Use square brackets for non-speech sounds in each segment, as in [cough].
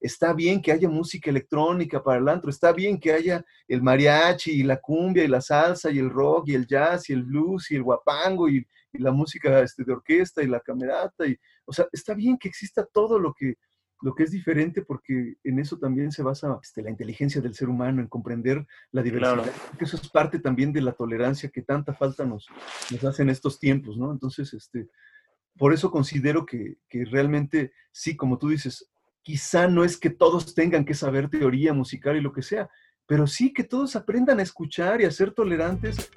está bien que haya música electrónica para el antro, está bien que haya el mariachi y la cumbia y la salsa y el rock y el jazz y el blues y el guapango y, la música este, de orquesta y la camerata. Y, o sea, está bien que exista todo lo que, lo que es diferente porque en eso también se basa este, la inteligencia del ser humano, en comprender la diversidad. eso es parte también de la tolerancia que tanta falta nos, nos hace en estos tiempos, ¿no? Entonces, este, por eso considero que, que realmente, sí, como tú dices, quizá no es que todos tengan que saber teoría musical y lo que sea, pero sí que todos aprendan a escuchar y a ser tolerantes.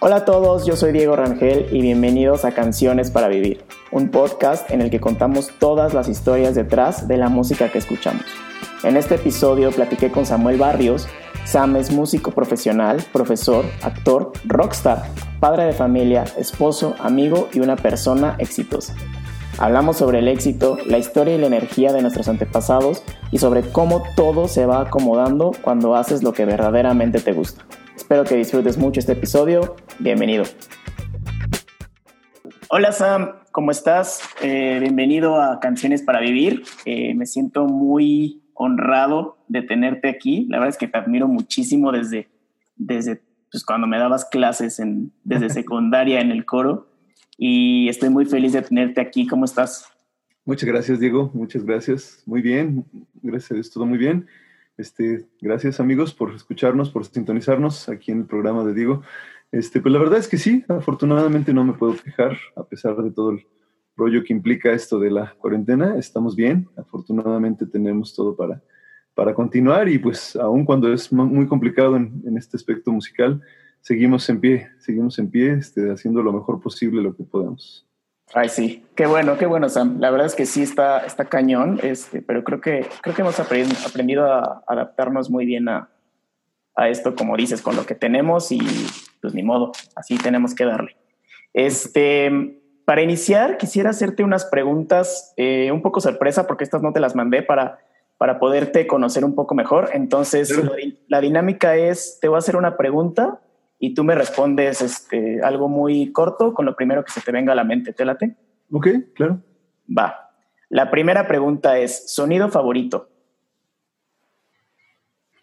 Hola a todos, yo soy Diego Rangel y bienvenidos a Canciones para Vivir, un podcast en el que contamos todas las historias detrás de la música que escuchamos. En este episodio platiqué con Samuel Barrios. Sam es músico profesional, profesor, actor, rockstar, padre de familia, esposo, amigo y una persona exitosa. Hablamos sobre el éxito, la historia y la energía de nuestros antepasados y sobre cómo todo se va acomodando cuando haces lo que verdaderamente te gusta. Espero que disfrutes mucho este episodio. Bienvenido. Hola Sam, ¿cómo estás? Eh, bienvenido a Canciones para Vivir. Eh, me siento muy honrado de tenerte aquí. La verdad es que te admiro muchísimo desde, desde pues, cuando me dabas clases en, desde [laughs] secundaria en el coro y estoy muy feliz de tenerte aquí. ¿Cómo estás? Muchas gracias, Diego. Muchas gracias. Muy bien. Gracias, es todo muy bien. Este, gracias, amigos, por escucharnos, por sintonizarnos aquí en el programa de Diego. Este, pues la verdad es que sí, afortunadamente no me puedo quejar, a pesar de todo el rollo que implica esto de la cuarentena. Estamos bien, afortunadamente tenemos todo para, para continuar y pues aun cuando es muy complicado en, en este aspecto musical, seguimos en pie, seguimos en pie, este, haciendo lo mejor posible lo que podemos. Ay, sí, qué bueno, qué bueno, Sam. La verdad es que sí está, está cañón, este, pero creo que, creo que hemos aprendido a adaptarnos muy bien a, a esto, como dices, con lo que tenemos y pues ni modo, así tenemos que darle. Este, para iniciar, quisiera hacerte unas preguntas eh, un poco sorpresa, porque estas no te las mandé para, para poderte conocer un poco mejor. Entonces, la dinámica es, te voy a hacer una pregunta y tú me respondes este, algo muy corto con lo primero que se te venga a la mente. ¿Te late? Ok, claro. Va. La primera pregunta es, ¿sonido favorito?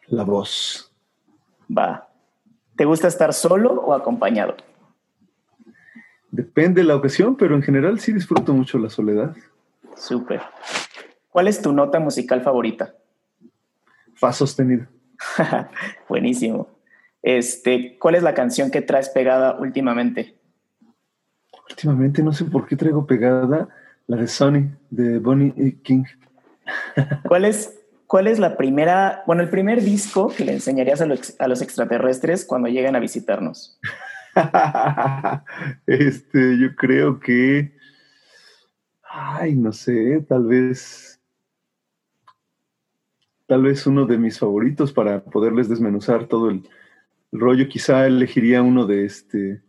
La voz. Va. ¿Te gusta estar solo o acompañado? Depende de la ocasión, pero en general sí disfruto mucho la soledad. Súper. ¿Cuál es tu nota musical favorita? Fa sostenido. [laughs] Buenísimo. Este, ¿Cuál es la canción que traes pegada últimamente? Últimamente no sé por qué traigo pegada la de Sony, de Bonnie y King. [laughs] ¿Cuál es, ¿Cuál es la primera, bueno, el primer disco que le enseñarías a los, a los extraterrestres cuando lleguen a visitarnos? [laughs] este, yo creo que, ay, no sé, tal vez, tal vez uno de mis favoritos para poderles desmenuzar todo el, rollo, quizá elegiría uno de este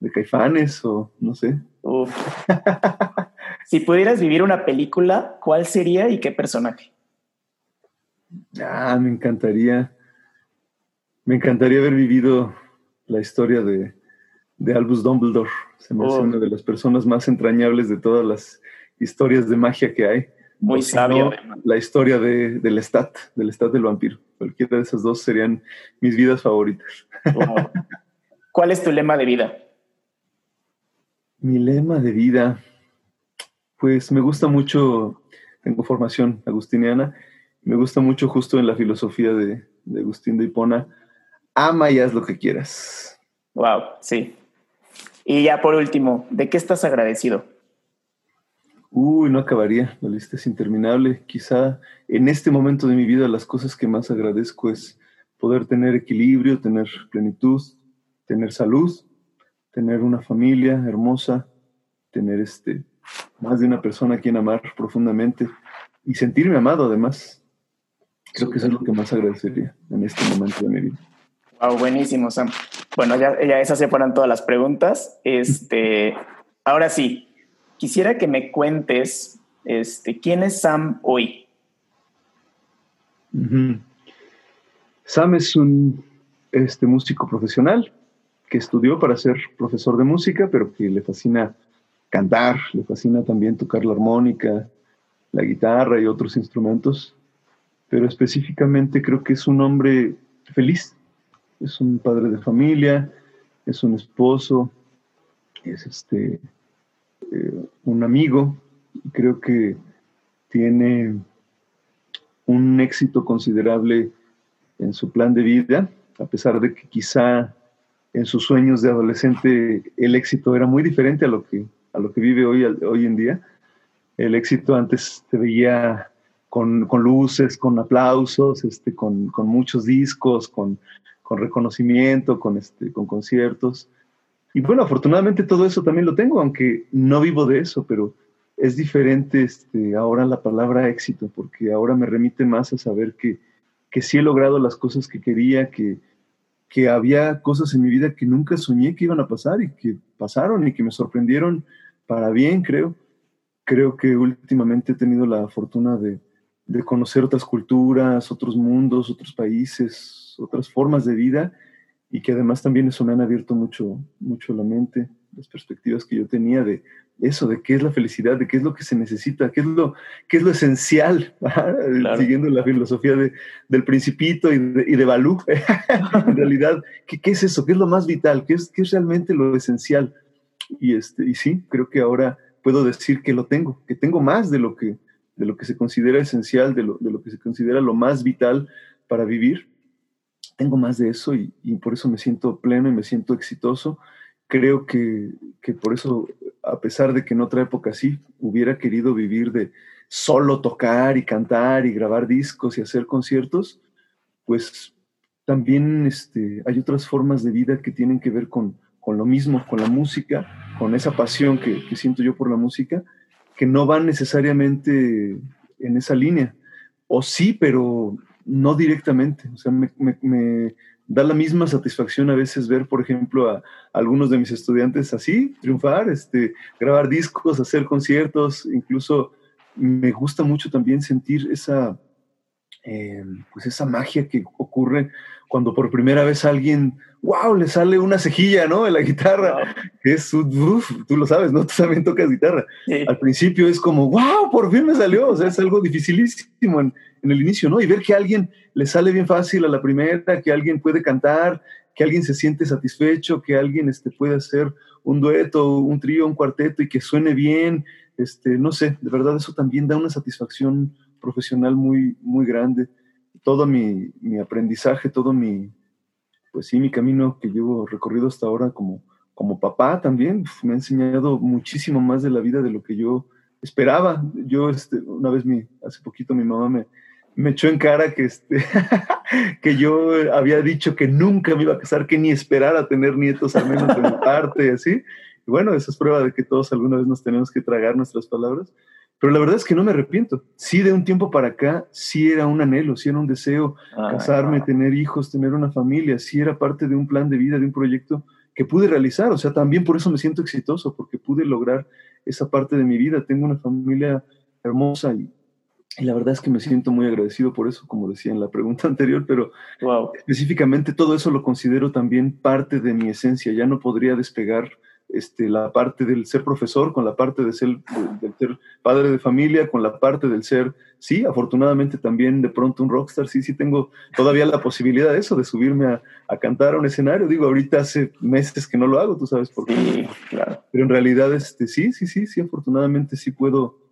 de Caifanes o no sé. [laughs] si pudieras vivir una película, ¿cuál sería y qué personaje? Ah, me encantaría. Me encantaría haber vivido la historia de, de Albus Dumbledore. Se me hace una de las personas más entrañables de todas las historias de magia que hay. Muy sabio. la historia de, del Stat, del Stat del vampiro. Cualquiera de esas dos serían mis vidas favoritas. ¿Cuál es tu lema de vida? Mi lema de vida, pues me gusta mucho, tengo formación agustiniana, me gusta mucho justo en la filosofía de, de Agustín de Hipona, ama y haz lo que quieras. Wow, sí. Y ya por último, ¿de qué estás agradecido? Uy, no acabaría, la lista es interminable. Quizá en este momento de mi vida las cosas que más agradezco es poder tener equilibrio, tener plenitud, tener salud, tener una familia hermosa, tener este más de una persona a quien amar profundamente y sentirme amado además. Creo que eso es lo que más agradecería en este momento de mi vida. Wow, buenísimo, Sam. Bueno, ya, esas se fueron todas las preguntas. Este, ahora sí, quisiera que me cuentes este, quién es Sam hoy. Sam es un este, músico profesional que estudió para ser profesor de música, pero que le fascina cantar, le fascina también tocar la armónica, la guitarra y otros instrumentos, pero específicamente creo que es un hombre feliz, es un padre de familia, es un esposo, es este, eh, un amigo, creo que tiene un éxito considerable en su plan de vida, a pesar de que quizá en sus sueños de adolescente el éxito era muy diferente a lo que, a lo que vive hoy, hoy en día. El éxito antes te veía con, luces, con aplausos, este, con, muchos discos, con, reconocimiento, con, este, con conciertos. Y bueno, afortunadamente todo eso también lo tengo, aunque no vivo de eso, pero es diferente este, ahora la palabra éxito, porque ahora me remite más a saber que, que sí he logrado las cosas que quería, que, que había cosas en mi vida que nunca soñé que iban a pasar y que pasaron y que me sorprendieron para bien, creo. Creo que últimamente he tenido la fortuna de, de conocer otras culturas, otros mundos, otros países, otras formas de vida y que además también eso me han abierto mucho, mucho la mente, las perspectivas que yo tenía de eso, de qué es la felicidad, de qué es lo que se necesita, qué es lo, qué es lo esencial, [laughs] siguiendo la filosofía de, del principito y de, y de Balú. [laughs] en realidad, ¿qué, ¿qué, es eso? ¿Qué es lo más vital? ¿Qué es, qué es realmente lo esencial? Y, este, y sí, creo que ahora puedo decir que lo tengo, que tengo más de lo que, de lo que se considera esencial, de lo, de lo que se considera lo más vital para vivir. Tengo más de eso y, y por eso me siento pleno y me siento exitoso. Creo que, que por eso, a pesar de que en otra época sí hubiera querido vivir de solo tocar y cantar y grabar discos y hacer conciertos, pues también este, hay otras formas de vida que tienen que ver con, con lo mismo, con la música, con esa pasión que, que, siento yo por la música que no van necesariamente en esa línea. O sí, pero no directamente. O sea, me, da la misma satisfacción a veces ver, por ejemplo, a, algunos de mis estudiantes así, triunfar, este, grabar discos, hacer conciertos, incluso me gusta mucho también sentir esa, eh, pues esa magia que ocurre cuando por primera vez alguien wow, le sale una cejilla, ¿no? En la guitarra. Es, uf, tú lo sabes, ¿no? Tú también tocas guitarra. Al principio es como, wow, por fin me salió. O sea, es algo dificilísimo en, en, el inicio, ¿no? Y ver que a alguien le sale bien fácil a la primera, que alguien puede cantar, que alguien se siente satisfecho, que alguien este, puede hacer un dueto, un trío, un cuarteto y que suene bien. Este, no sé, de verdad eso también da una satisfacción profesional muy, muy grande. Todo mi, mi aprendizaje, todo mi, pues sí, mi camino que llevo recorrido hasta ahora como, como papá también me ha enseñado muchísimo más de la vida de lo que yo esperaba. Yo, este, una vez, mi, hace poquito mi mamá me, me echó en cara que, este, [laughs] que yo había dicho que nunca me iba a casar, que ni esperara tener nietos, al menos de mi [laughs] parte, así. Y bueno, esa es prueba de que todos alguna vez nos tenemos que tragar nuestras palabras. Pero la verdad es que no me arrepiento. Sí, de un tiempo para acá, sí era un anhelo, sí era un deseo casarme, tener hijos, tener una familia, sí era parte de un plan de vida, de un proyecto que pude realizar. O sea, también por eso me siento exitoso, porque pude lograr esa parte de mi vida. Tengo una familia hermosa y, y la verdad es que me siento muy agradecido por eso, como decía en la pregunta [laughs] anterior, pero específicamente todo eso lo considero también parte de mi esencia. Ya no podría despegar este, la parte del ser profesor, con la parte de ser, del ser padre de familia, con la parte del ser, sí, afortunadamente también de pronto un rockstar, sí, sí tengo todavía la posibilidad de eso, de subirme a, a cantar a un escenario. Digo, ahorita hace meses que no lo hago, tú sabes por qué. Sí, claro. Pero en realidad, este, sí, sí, sí, sí, afortunadamente sí puedo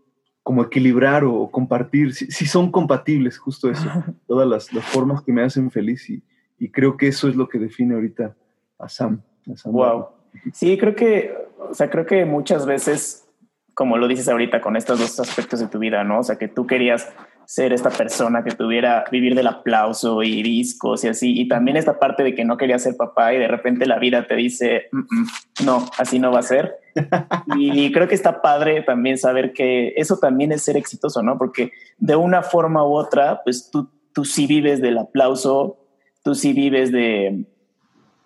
como equilibrar o, compartir, sí, son compatibles, justo eso, todas las, las, formas que me hacen feliz y, y, creo que eso es lo que define ahorita a Sam. A Sam wow. Sí, creo que, o sea, creo que muchas veces, como lo dices ahorita, con estos dos aspectos de tu vida, ¿no? O sea, que tú querías ser esta persona que tuviera, vivir del aplauso y discos y así, y también esta parte de que no querías ser papá y de repente la vida te dice, mm, mm, no, así no va a ser. [laughs] y creo que está padre también saber que eso también es ser exitoso, ¿no? Porque de una forma u otra, pues tú, tú sí vives del aplauso, tú sí vives de,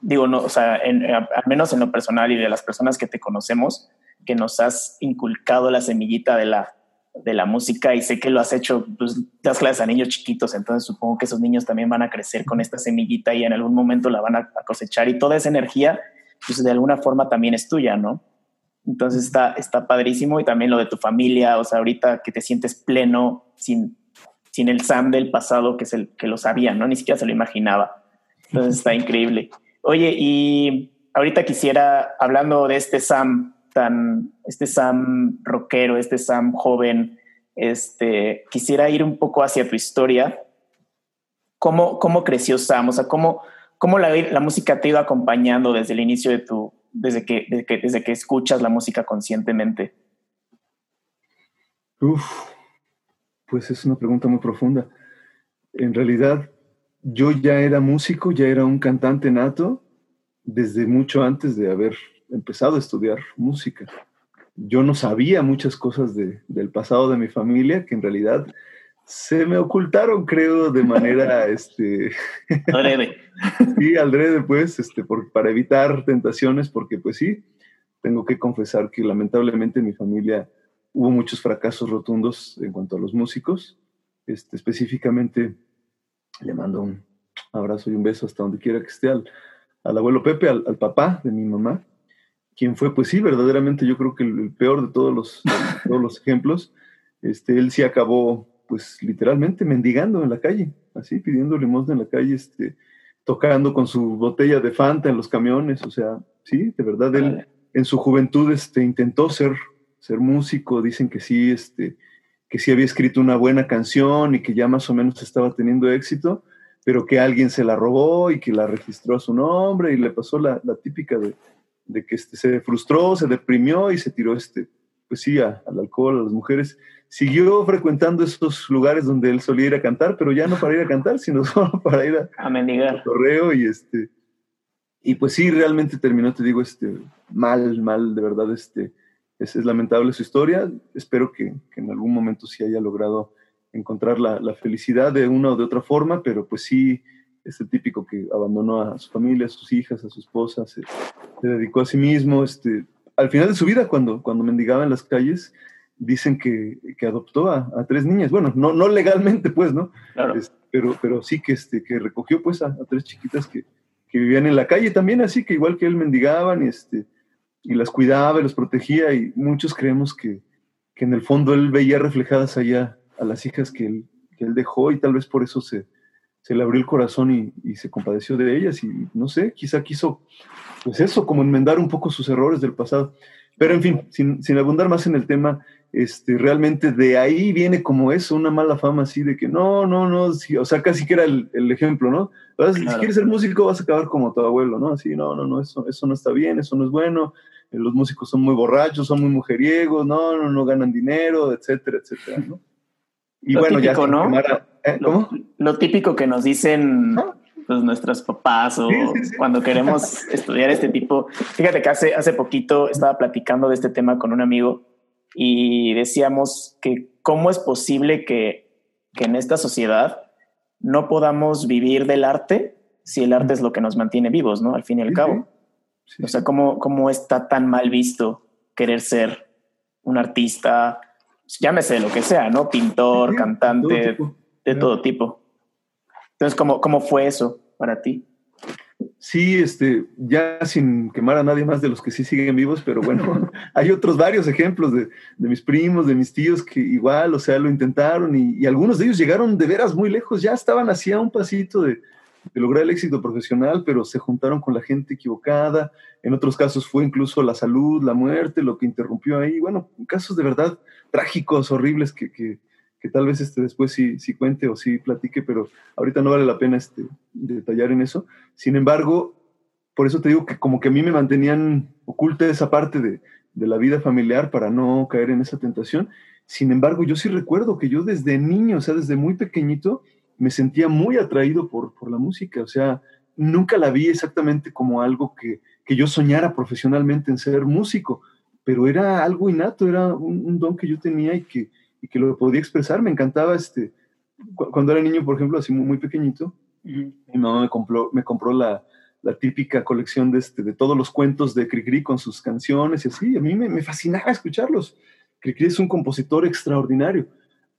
digo, no, o sea, al menos en lo personal y de las personas que te conocemos, que nos has inculcado la semillita de la, de la música y sé que lo has hecho, pues das clases a niños chiquitos, entonces supongo que esos niños también van a crecer con esta semillita y en algún momento la van a, cosechar y toda esa energía, pues de alguna forma también es tuya, ¿no? Entonces está, está padrísimo y también lo de tu familia, o sea, ahorita que te sientes pleno sin, sin el Sam del pasado que, es el, que lo sabía, ¿no? Ni siquiera se lo imaginaba. Entonces está [laughs] increíble. Oye, y ahorita quisiera, hablando de este Sam tan, este Sam rockero, este Sam joven, este, quisiera ir un poco hacia tu historia. ¿Cómo, cómo creció Sam? O sea, ¿cómo, cómo la, la música te ha ido acompañando desde el inicio de tu, desde que, desde que, desde que escuchas la música conscientemente? Uf, pues es una pregunta muy profunda. En realidad, yo ya era músico, ya era un cantante nato desde mucho antes de haber empezado a estudiar música. Yo no sabía muchas cosas del pasado de mi familia que en realidad se me ocultaron, creo, de manera, [laughs] este... [laughs] Adrede. [laughs] sí, adrede, pues, este, por, para evitar tentaciones, porque pues sí, tengo que confesar que lamentablemente en mi familia hubo muchos fracasos rotundos en cuanto a los músicos. Este, específicamente, le mando un abrazo y un beso hasta donde quiera que esté al, al abuelo Pepe, al, al, papá de mi mamá, quien fue, pues sí, verdaderamente yo creo que el, el peor de todos los, de [laughs] todos los ejemplos. Este, él sí acabó pues literalmente mendigando en la calle, así pidiendo limosna en la calle, este, tocando con su botella de Fanta en los camiones, o sea, sí, de verdad él en su juventud este, intentó ser, ser músico, dicen que sí, este, que sí había escrito una buena canción y que ya más o menos estaba teniendo éxito, pero que alguien se la robó y que la registró a su nombre y le pasó la, la típica de, de que este, se frustró, se deprimió y se tiró este, pues sí, al alcohol, a las mujeres siguió frecuentando esos lugares donde él solía ir a cantar, pero ya no para ir a cantar, sino [laughs] solo para ir a, a mendigar. Correo y este y pues sí, realmente terminó, te digo, este mal, mal, de verdad, este es, es lamentable su historia. Espero que, que, en algún momento sí haya logrado encontrar la, la, felicidad de una o de otra forma, pero pues sí, es el típico que abandonó a su familia, a sus hijas, a su esposa, se, se dedicó a sí mismo, este, al final de su vida, cuando, cuando mendigaba en las calles, dicen que, que adoptó a, a, tres niñas. Bueno, no, no legalmente, pues, ¿no? Claro. Pero, pero sí que, este, que recogió, pues, a, a, tres chiquitas que, que vivían en la calle también, así que igual que él mendigaban y, este, y las cuidaba y las protegía. Y muchos creemos que, que en el fondo él veía reflejadas allá a las hijas que él, que él dejó y tal vez por eso se, se le abrió el corazón y, y, se compadeció de ellas. Y no sé, quizá quiso, pues eso, como enmendar un poco sus errores del pasado. Pero en fin, sin, sin abundar más en el tema, este, realmente de ahí viene como eso, una mala fama así de que no, no, no, sí, o sea, casi que era el, el ejemplo, ¿no? Claro. Si quieres ser músico vas a acabar como tu abuelo, ¿no? Así, no, no, no, eso, eso no está bien, eso no es bueno, eh, los músicos son muy borrachos, son muy mujeriegos, no, no, no ganan dinero, etcétera, etcétera, ¿no? Y lo bueno, típico, ya ¿no? ¿Eh? lo, lo, típico que nos dicen ¿Ah? pues, nuestros papás o sí, sí, sí. cuando queremos [laughs] estudiar este tipo. Fíjate que hace, hace poquito estaba platicando de este tema con un amigo y decíamos que cómo es posible que, que en esta sociedad no podamos vivir del arte si el arte es lo que nos mantiene vivos, ¿no? Al fin y al cabo. O sea, ¿cómo, ¿cómo está tan mal visto querer ser un artista, llámese lo que sea, ¿no? Pintor, cantante, de todo tipo. Entonces, ¿cómo, ¿cómo fue eso para ti? Sí, este, ya sin quemar a nadie más de los que sí siguen vivos, pero bueno, [laughs] hay otros varios ejemplos de, de, mis primos, de mis tíos que igual, o sea, lo intentaron y, y, algunos de ellos llegaron de veras muy lejos, ya estaban así a un pasito de, de, lograr el éxito profesional, pero se juntaron con la gente equivocada. En otros casos fue incluso la salud, la muerte, lo que interrumpió ahí. Bueno, casos de verdad trágicos, horribles que, que, que tal vez este, después sí, sí, cuente o sí platique, pero ahorita no vale la pena este, detallar en eso. Sin embargo, por eso te digo que como que a mí me mantenían oculta esa parte de, de la vida familiar para no caer en esa tentación. Sin embargo, yo sí recuerdo que yo desde niño, o sea, desde muy pequeñito, me sentía muy atraído por, por la música, o sea, nunca la vi exactamente como algo que, que yo soñara profesionalmente en ser músico, pero era algo innato, era un, un don que yo tenía y que, y que lo podía expresar. Me encantaba, este, cuando era niño, por ejemplo, así muy, muy pequeñito, uh -huh. mi mamá me compró, me compró la, la típica colección de, este, de todos los cuentos de Cricri con sus canciones y así. A mí me, me fascinaba escucharlos. Cricri es un compositor extraordinario.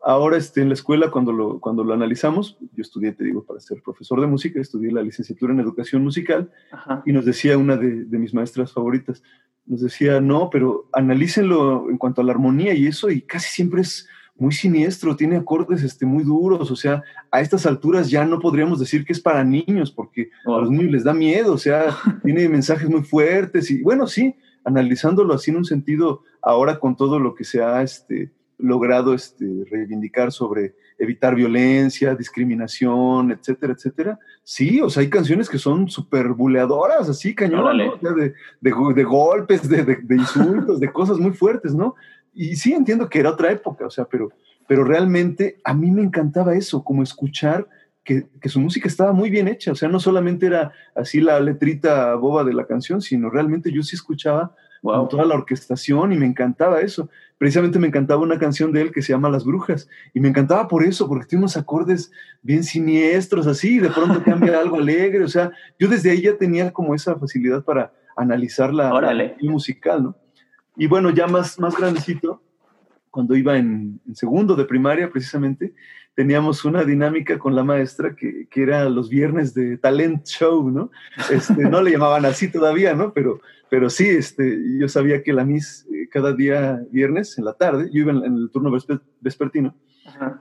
Ahora este, en la escuela, cuando lo, cuando lo analizamos, yo estudié, te digo, para ser profesor de música, estudié la licenciatura en educación musical Ajá. y nos decía una de, de mis maestras favoritas, nos decía, no, pero analícenlo en cuanto a la armonía y eso, y casi siempre es muy siniestro, tiene acordes este, muy duros, o sea, a estas alturas ya no podríamos decir que es para niños, porque a los niños les da miedo, o sea, [laughs] tiene mensajes muy fuertes, y bueno, sí, analizándolo así en un sentido, ahora con todo lo que se ha este, logrado este, reivindicar sobre evitar violencia, discriminación, etcétera, etcétera. Sí, o sea, hay canciones que son súper buleadoras, así, cañón, de, de, golpes, de, insultos, de cosas muy fuertes, ¿no? Y sí entiendo que era otra época, o sea, pero, pero realmente a mí me encantaba eso, como escuchar que, que, su música estaba muy bien hecha, o sea, no solamente era así la letrita boba de la canción, sino realmente yo sí escuchaba toda la orquestación y me encantaba eso. Precisamente me encantaba una canción de él que se llama Las Brujas y me encantaba por eso, porque tiene unos acordes bien siniestros así y de pronto cambia algo alegre, o sea, yo desde ahí ya tenía como esa facilidad para analizar la, musical, ¿no? Y bueno, ya más, más grandecito, cuando iba en, segundo de primaria precisamente, teníamos una dinámica con la maestra que, que, era los viernes de talent show, ¿no? Este, no le llamaban así todavía, ¿no? Pero pero sí, este, yo sabía que la Miss eh, cada día viernes en la tarde, yo iba en, el turno vespertino,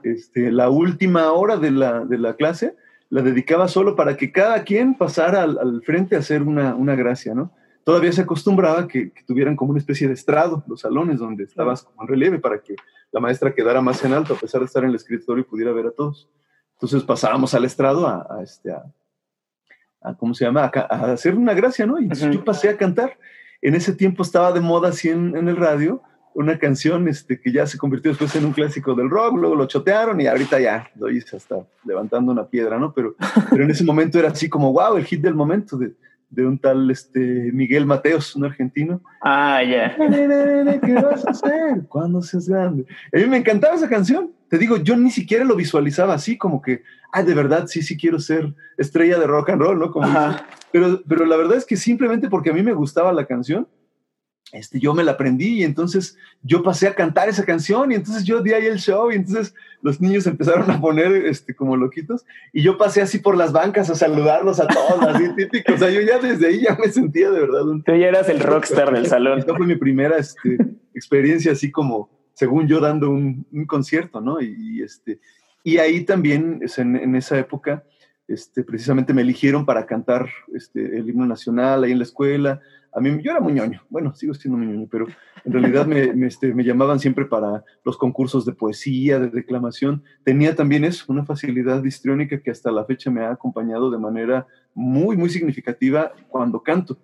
este, la última hora de la, de la, clase la dedicaba solo para que cada quien pasara al, frente a hacer una, una, gracia, ¿no? Todavía se acostumbraba que, tuvieran como una especie de estrado los salones donde estabas como en relieve para que la maestra quedara más en alto a pesar de estar en el escritorio y pudiera ver a todos. Entonces pasábamos al estrado a, a este, a, ¿cómo se llama? A, hacer una gracia, ¿no? Y yo pasé a cantar. En ese tiempo estaba de moda así en, el radio una canción este, que ya se convirtió después en un clásico del rock, luego lo chotearon y ahorita ya lo hice hasta levantando una piedra, ¿no? Pero, pero en ese momento era así como, wow, el hit del momento de, de un tal este, Miguel Mateos, un argentino. Ah, ya. ¿Qué vas a hacer cuando seas grande? A mí me encantaba esa canción. Te digo, yo ni siquiera lo visualizaba así, como que, ah, de verdad, sí, sí quiero ser estrella de rock and roll, ¿no? Como pero, pero la verdad es que simplemente porque a mí me gustaba la canción, este, yo me la aprendí y entonces yo pasé a cantar esa canción y entonces yo di ahí el show y entonces los niños empezaron a poner este, como loquitos y yo pasé así por las bancas a saludarlos a todos, así [laughs] típico. O sea, yo ya desde ahí ya me sentía de verdad un... Tú ya eras el rockstar del [laughs] salón. Esta fue mi primera este, experiencia así como, según yo, dando un, concierto, ¿no? Y, este, y ahí también, en, en esa época, este, precisamente me eligieron para cantar este, el himno nacional ahí en la escuela a mí yo era muy ñoño, bueno, sigo siendo muy ñoño, pero en realidad me, este, me, llamaban siempre para los concursos de poesía, de declamación. Tenía también eso, una facilidad histriónica que hasta la fecha me ha acompañado de manera muy, muy significativa cuando canto.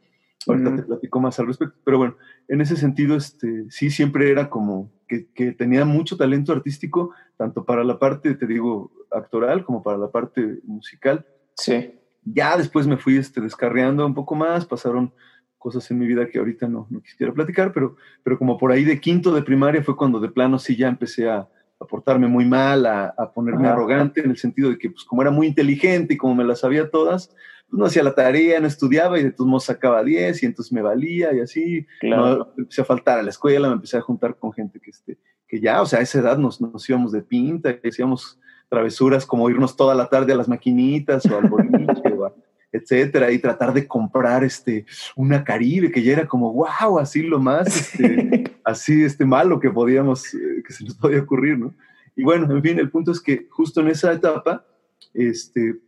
Ahorita te platico más al respecto, pero bueno, en ese sentido, este, sí, siempre era como que, que, tenía mucho talento artístico, tanto para la parte, te digo, actoral como para la parte musical. Sí. Ya después me fui este, descarriando un poco más, pasaron cosas en mi vida que ahorita no, no quisiera platicar, pero, pero como por ahí de quinto de primaria fue cuando de plano sí ya empecé a, a portarme muy mal, a, a ponerme arrogante, en el sentido de que pues como era muy inteligente y como me las sabía todas, pues no hacía la tarea, no estudiaba y de todos modos sacaba 10 y entonces me valía y así, empecé a faltar a la escuela, me empecé a juntar con gente que, este, que ya, o sea, a esa edad nos, nos íbamos de pinta, hacíamos travesuras como irnos toda la tarde a las maquinitas o al boliche o a, etcétera, y tratar de comprar este, una Caribe, que ya era como, wow, así lo más, este, así este malo que podíamos, eh, que se nos podía ocurrir, ¿no? Y bueno, en fin, el punto es que justo en esa etapa, este,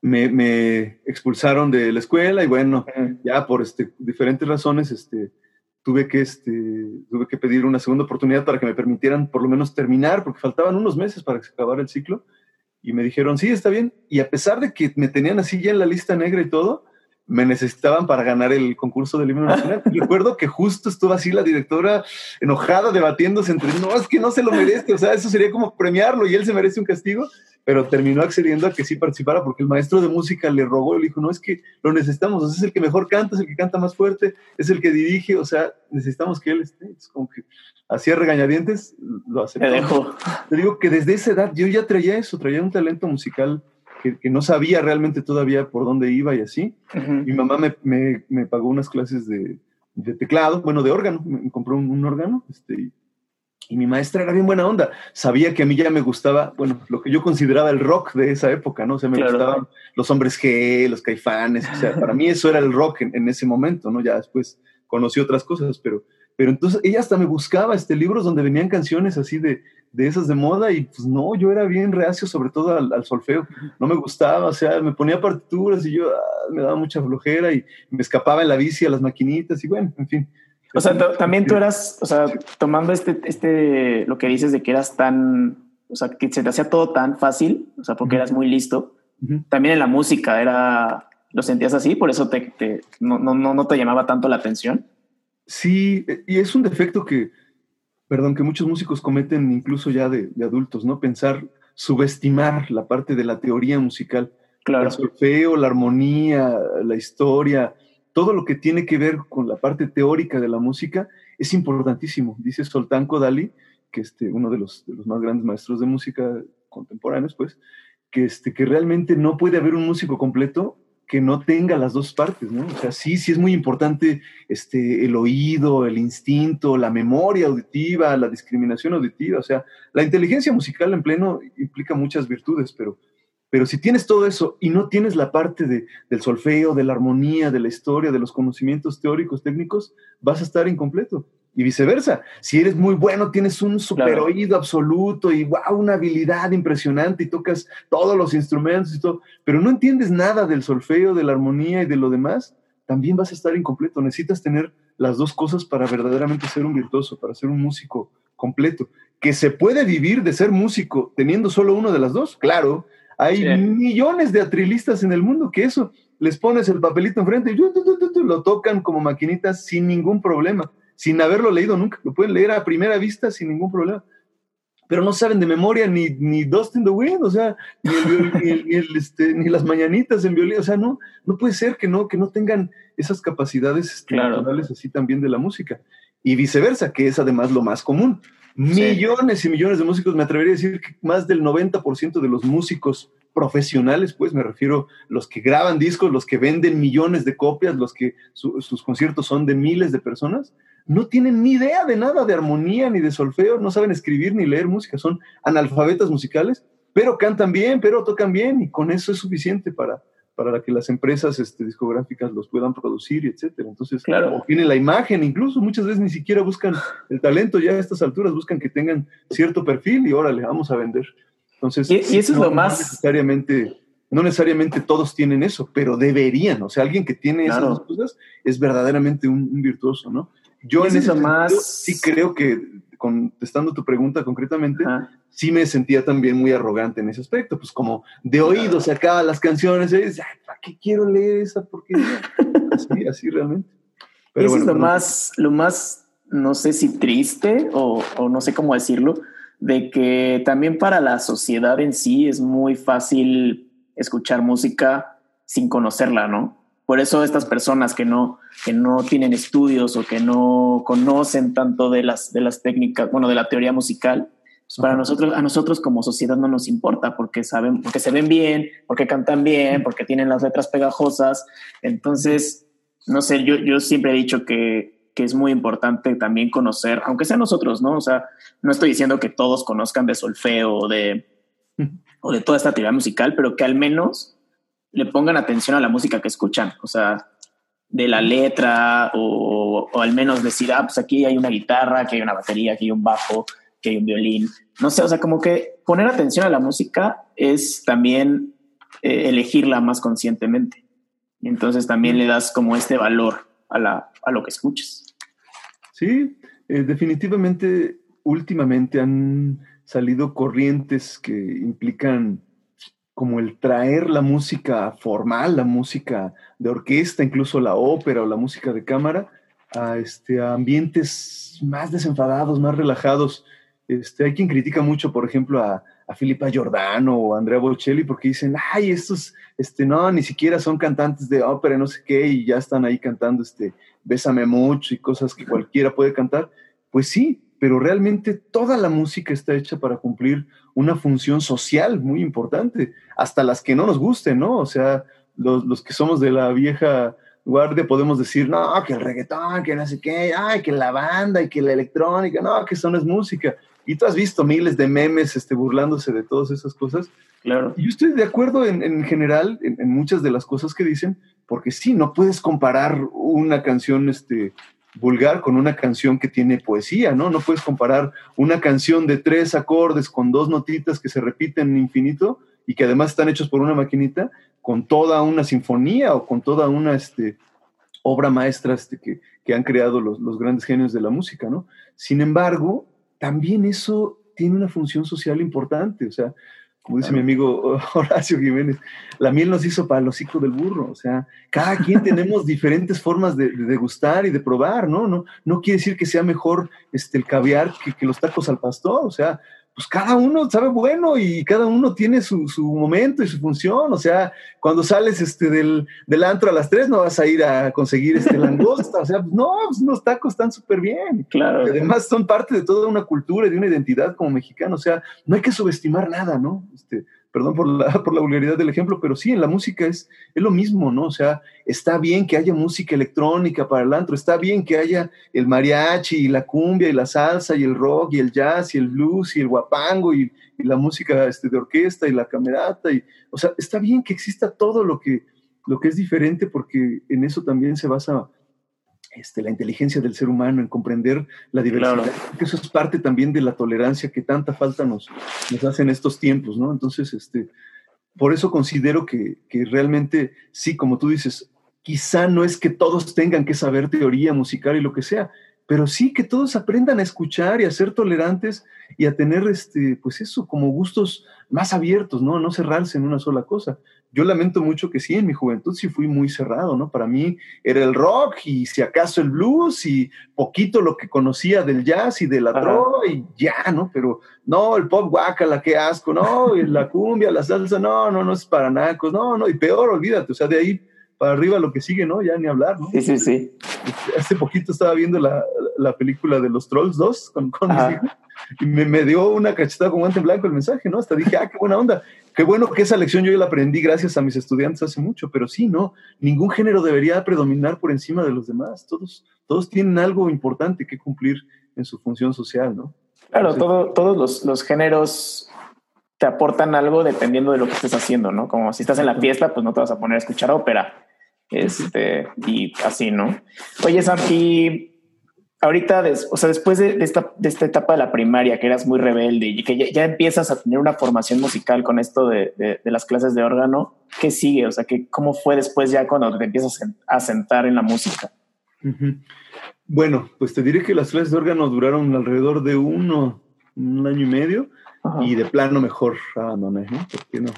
me, me expulsaron de la escuela y bueno, ya por este, diferentes razones, este, tuve que, este, tuve que pedir una segunda oportunidad para que me permitieran por lo menos terminar, porque faltaban unos meses para que se acabara el ciclo. Y me dijeron, sí, está bien. Y a pesar de que me tenían así ya en la lista negra y todo, me necesitaban para ganar el concurso del himno nacional. [laughs] Recuerdo que justo estuvo así la directora enojada, debatiéndose entre, no, es que no se lo merece, o sea, eso sería como premiarlo y él se merece un castigo pero terminó accediendo a que sí participara porque el maestro de música le rogó le dijo, no, es que lo necesitamos, es el que mejor canta, es el que canta más fuerte, es el que dirige, o sea, necesitamos que él esté. Es como que hacía regañadientes, lo aceptó. Te digo que desde esa edad yo ya traía eso, traía un talento musical que, que no sabía realmente todavía por dónde iba y así. Mi mamá me, me, me, pagó unas clases de, de, teclado, bueno, de órgano, me compró un, un órgano, este, y mi maestra era bien buena onda. Sabía que a mí ya me gustaba, bueno, lo que yo consideraba el rock de esa época, ¿no? O sea, me gustaban los hombres G, los caifanes. O sea, para mí eso era el rock en, ese momento, ¿no? Ya después conocí otras cosas, pero, pero entonces ella hasta me buscaba este, libros donde venían canciones así de, de esas de moda y pues no, yo era bien reacio sobre todo al, solfeo, no me gustaba, o sea, me ponía partituras y yo ah, me daba mucha flojera y me escapaba en la bici a las maquinitas y bueno, en fin. O sea, también tú eras, o sea, tomando este, este, lo que dices de que eras tan, o sea, que se te hacía todo tan fácil, o sea, porque eras muy listo, también en la música era, lo sentías así, por eso te, te no, no, no te llamaba tanto la atención. Sí, y es un defecto que, perdón, que muchos músicos cometen incluso ya de, adultos, ¿no? Pensar, subestimar la parte de la teoría musical. Claro. El solfeo, la armonía, la historia, todo lo que tiene que ver con la parte teórica de la música es importantísimo. Dice Soltán Kodali, que este, uno de los, de los más grandes maestros de música contemporáneos, pues, que, este, que realmente no puede haber un músico completo que no tenga las dos partes, ¿no? O sea, sí, sí es muy importante este, el oído, el instinto, la memoria auditiva, la discriminación auditiva, o sea, la inteligencia musical en pleno implica muchas virtudes, pero, pero si tienes todo eso y no tienes la parte de, del solfeo, de la armonía, de la historia, de los conocimientos teóricos, técnicos, vas a estar incompleto y viceversa. Si eres muy bueno, tienes un super oído absoluto y wow, una habilidad impresionante y tocas todos los instrumentos y todo, pero no entiendes nada del solfeo, de la armonía y de lo demás, también vas a estar incompleto. Necesitas tener las dos cosas para verdaderamente ser un virtuoso, para ser un músico completo. Que se puede vivir de ser músico teniendo solo uno de las dos, claro. Hay millones de atrilistas en el mundo que eso, les pones el papelito enfrente y lo tocan como maquinitas sin ningún problema sin haberlo leído nunca. Lo pueden leer a primera vista sin ningún problema. Pero no saben de memoria ni, ni Dust in the Wind, o sea, ni, este, ni, las mañanitas en violín. O sea, no, no puede ser que no, que no tengan esas capacidades este, así también de la música. Y viceversa, que es además lo más común. Millones y millones de músicos, me atrevería a decir que más del 90% de los músicos profesionales, pues me refiero los que graban discos, los que venden millones de copias, los que sus conciertos son de miles de personas, no tienen ni idea de nada de armonía ni de solfeo, no saben escribir ni leer música, son analfabetas musicales, pero cantan bien, pero tocan bien y con eso es suficiente para, para que las empresas este, discográficas los puedan producir, etcétera. Entonces, claro. o tiene la imagen, incluso muchas veces ni siquiera buscan el talento, ya a estas alturas buscan que tengan cierto perfil y órale, vamos a vender. Entonces, y, eso es lo más... necesariamente, no necesariamente todos tienen eso, pero deberían, o sea, alguien que tiene esas dos cosas es verdaderamente un virtuoso, ¿no? Yo en ese más... sí creo que, contestando tu pregunta concretamente, sí me sentía también muy arrogante en ese aspecto, pues como de oído sacaba las canciones y dices, ¿para qué quiero leer esa porquería? [laughs] así, así realmente. Pero Eso es lo más, lo más, no sé si triste o, o no sé cómo decirlo, de que también para la sociedad en sí es muy fácil escuchar música sin conocerla, ¿no? Por eso estas personas que no, que no tienen estudios o que no conocen tanto de las, de las técnicas, bueno, de la teoría musical, pues para nosotros, a nosotros como sociedad no nos importa porque saben, porque se ven bien, porque cantan bien, porque tienen las letras pegajosas. Entonces, no sé, yo, yo siempre he dicho que, que es muy importante también conocer, aunque sea nosotros, ¿no? O sea, no estoy diciendo que todos conozcan de solfeo o de, o de toda esta teoría musical, pero que al menos le pongan atención a la música que escuchan, o sea, de la letra o, al menos decir, ah, pues aquí hay una guitarra, que hay una batería, que hay un bajo, que hay un violín. No sé, o sea, como que poner atención a la música es también eh, elegirla más conscientemente. Y entonces también le das como este valor a, a lo que escuchas. Sí, eh, definitivamente últimamente han salido corrientes que implican como el traer la música formal, la música de orquesta, incluso la ópera o la música de cámara, a, este, ambientes más desenfadados, más relajados. Este, hay quien critica mucho, por ejemplo, a, a Filipa Giordano o a Andrea Bocelli porque dicen, ay, estos, este, no, ni siquiera son cantantes de ópera, no sé qué, y ya están ahí cantando, este, Bésame mucho y cosas que cualquiera puede cantar. Pues sí, pero realmente toda la música está hecha para cumplir una función social muy importante, hasta las que no nos gusten, ¿no? O sea, los, que somos de la vieja guardia podemos decir, no, que el reggaetón, que no sé qué, ay, que la banda y que la electrónica, no, que eso no es música. Y tú has visto miles de memes este, burlándose de todas esas cosas. Claro. Y yo estoy de acuerdo en, general en, muchas de las cosas que dicen, porque sí, no puedes comparar una canción este, vulgar con una canción que tiene poesía, ¿no? No puedes comparar una canción de tres acordes con dos notitas que se repiten en infinito y que además están hechos por una maquinita con toda una sinfonía o con toda una este, obra maestra este, que, que, han creado los, los grandes genios de la música, ¿no? Sin embargo, también eso tiene una función social importante, o sea, como dice mi amigo [laughs] Horacio Jiménez, la miel nos hizo para el hocico del burro, o sea, cada quien tenemos diferentes formas de, de, degustar y de probar, ¿no? No, no quiere decir que sea mejor este, el caviar que, que los tacos al pastor, o sea, pues cada uno sabe bueno y cada uno tiene su, su, momento y su función. O sea, cuando sales este, del, del antro a las tres no vas a ir a conseguir este [laughs] langosta. O sea, no, pues unos tacos están súper bien. Claro. Y además son parte de toda una cultura y de una identidad como mexicano. O sea, no hay que subestimar nada, ¿no? Este, perdón [laughs] por la, vulgaridad del ejemplo, pero sí, en la música es, es lo mismo, ¿no? O sea, está bien que haya música electrónica para el antro, está bien que haya el mariachi y la cumbia y la salsa y el rock y el jazz y el blues y el guapango y, y la música este, de orquesta y la camerata, y, o sea, está bien que exista todo lo que, lo que es diferente porque en eso también se basa este, la inteligencia del ser humano, en comprender la diversidad. Claro. Eso es parte también de la tolerancia que tanta falta nos, nos hace en estos tiempos, ¿no? Entonces, este, por eso considero que, que, realmente, sí, como tú dices, quizá no es que todos tengan que saber teoría musical y lo que sea, pero sí que todos aprendan a escuchar y a ser tolerantes y a tener, este, pues eso, como gustos más abiertos, ¿no? No cerrarse en una sola cosa. Yo lamento mucho que sí, en mi juventud sí fui muy cerrado, ¿no? Para mí era el rock y si acaso el blues y poquito lo que conocía del jazz y de la trova y ya, ¿no? Pero no, el pop guacala, qué asco, no, y la cumbia, la salsa, no, no, no es para nacos, no, no, y peor, olvídate, o sea, de ahí para arriba lo que sigue, ¿no? Ya ni hablar, ¿no? Sí, sí, sí. Hace poquito estaba viendo la, la película de los Trolls 2 con, con mis hijos y me, me, dio una cachetada con guante en blanco el mensaje, ¿no? Hasta dije, ah, qué buena onda. Qué bueno que esa lección yo ya la aprendí gracias a mis estudiantes hace mucho, pero sí, ¿no? Ningún género debería predominar por encima de los demás. Todos, todos tienen algo importante que cumplir en su función social, ¿no? Claro, Entonces, todo, todos los, los géneros te aportan algo dependiendo de lo que estés haciendo, ¿no? Como si estás en la fiesta, pues no te vas a poner a escuchar ópera. Este, y así, ¿no? Oye, Sam, y ahorita, des, o sea, después de, de, esta, de, esta, etapa de la primaria, que eras muy rebelde y que ya, ya empiezas a tener una formación musical con esto de, de, las clases de órgano, ¿qué sigue? O sea, que, ¿cómo fue después ya cuando te empiezas a sentar en la música? Uh -huh. Bueno, pues te diré que las clases de órgano duraron alrededor de uno, un año y medio, Ajá. y de plano mejor abandoné, ¿no? ¿Por qué no?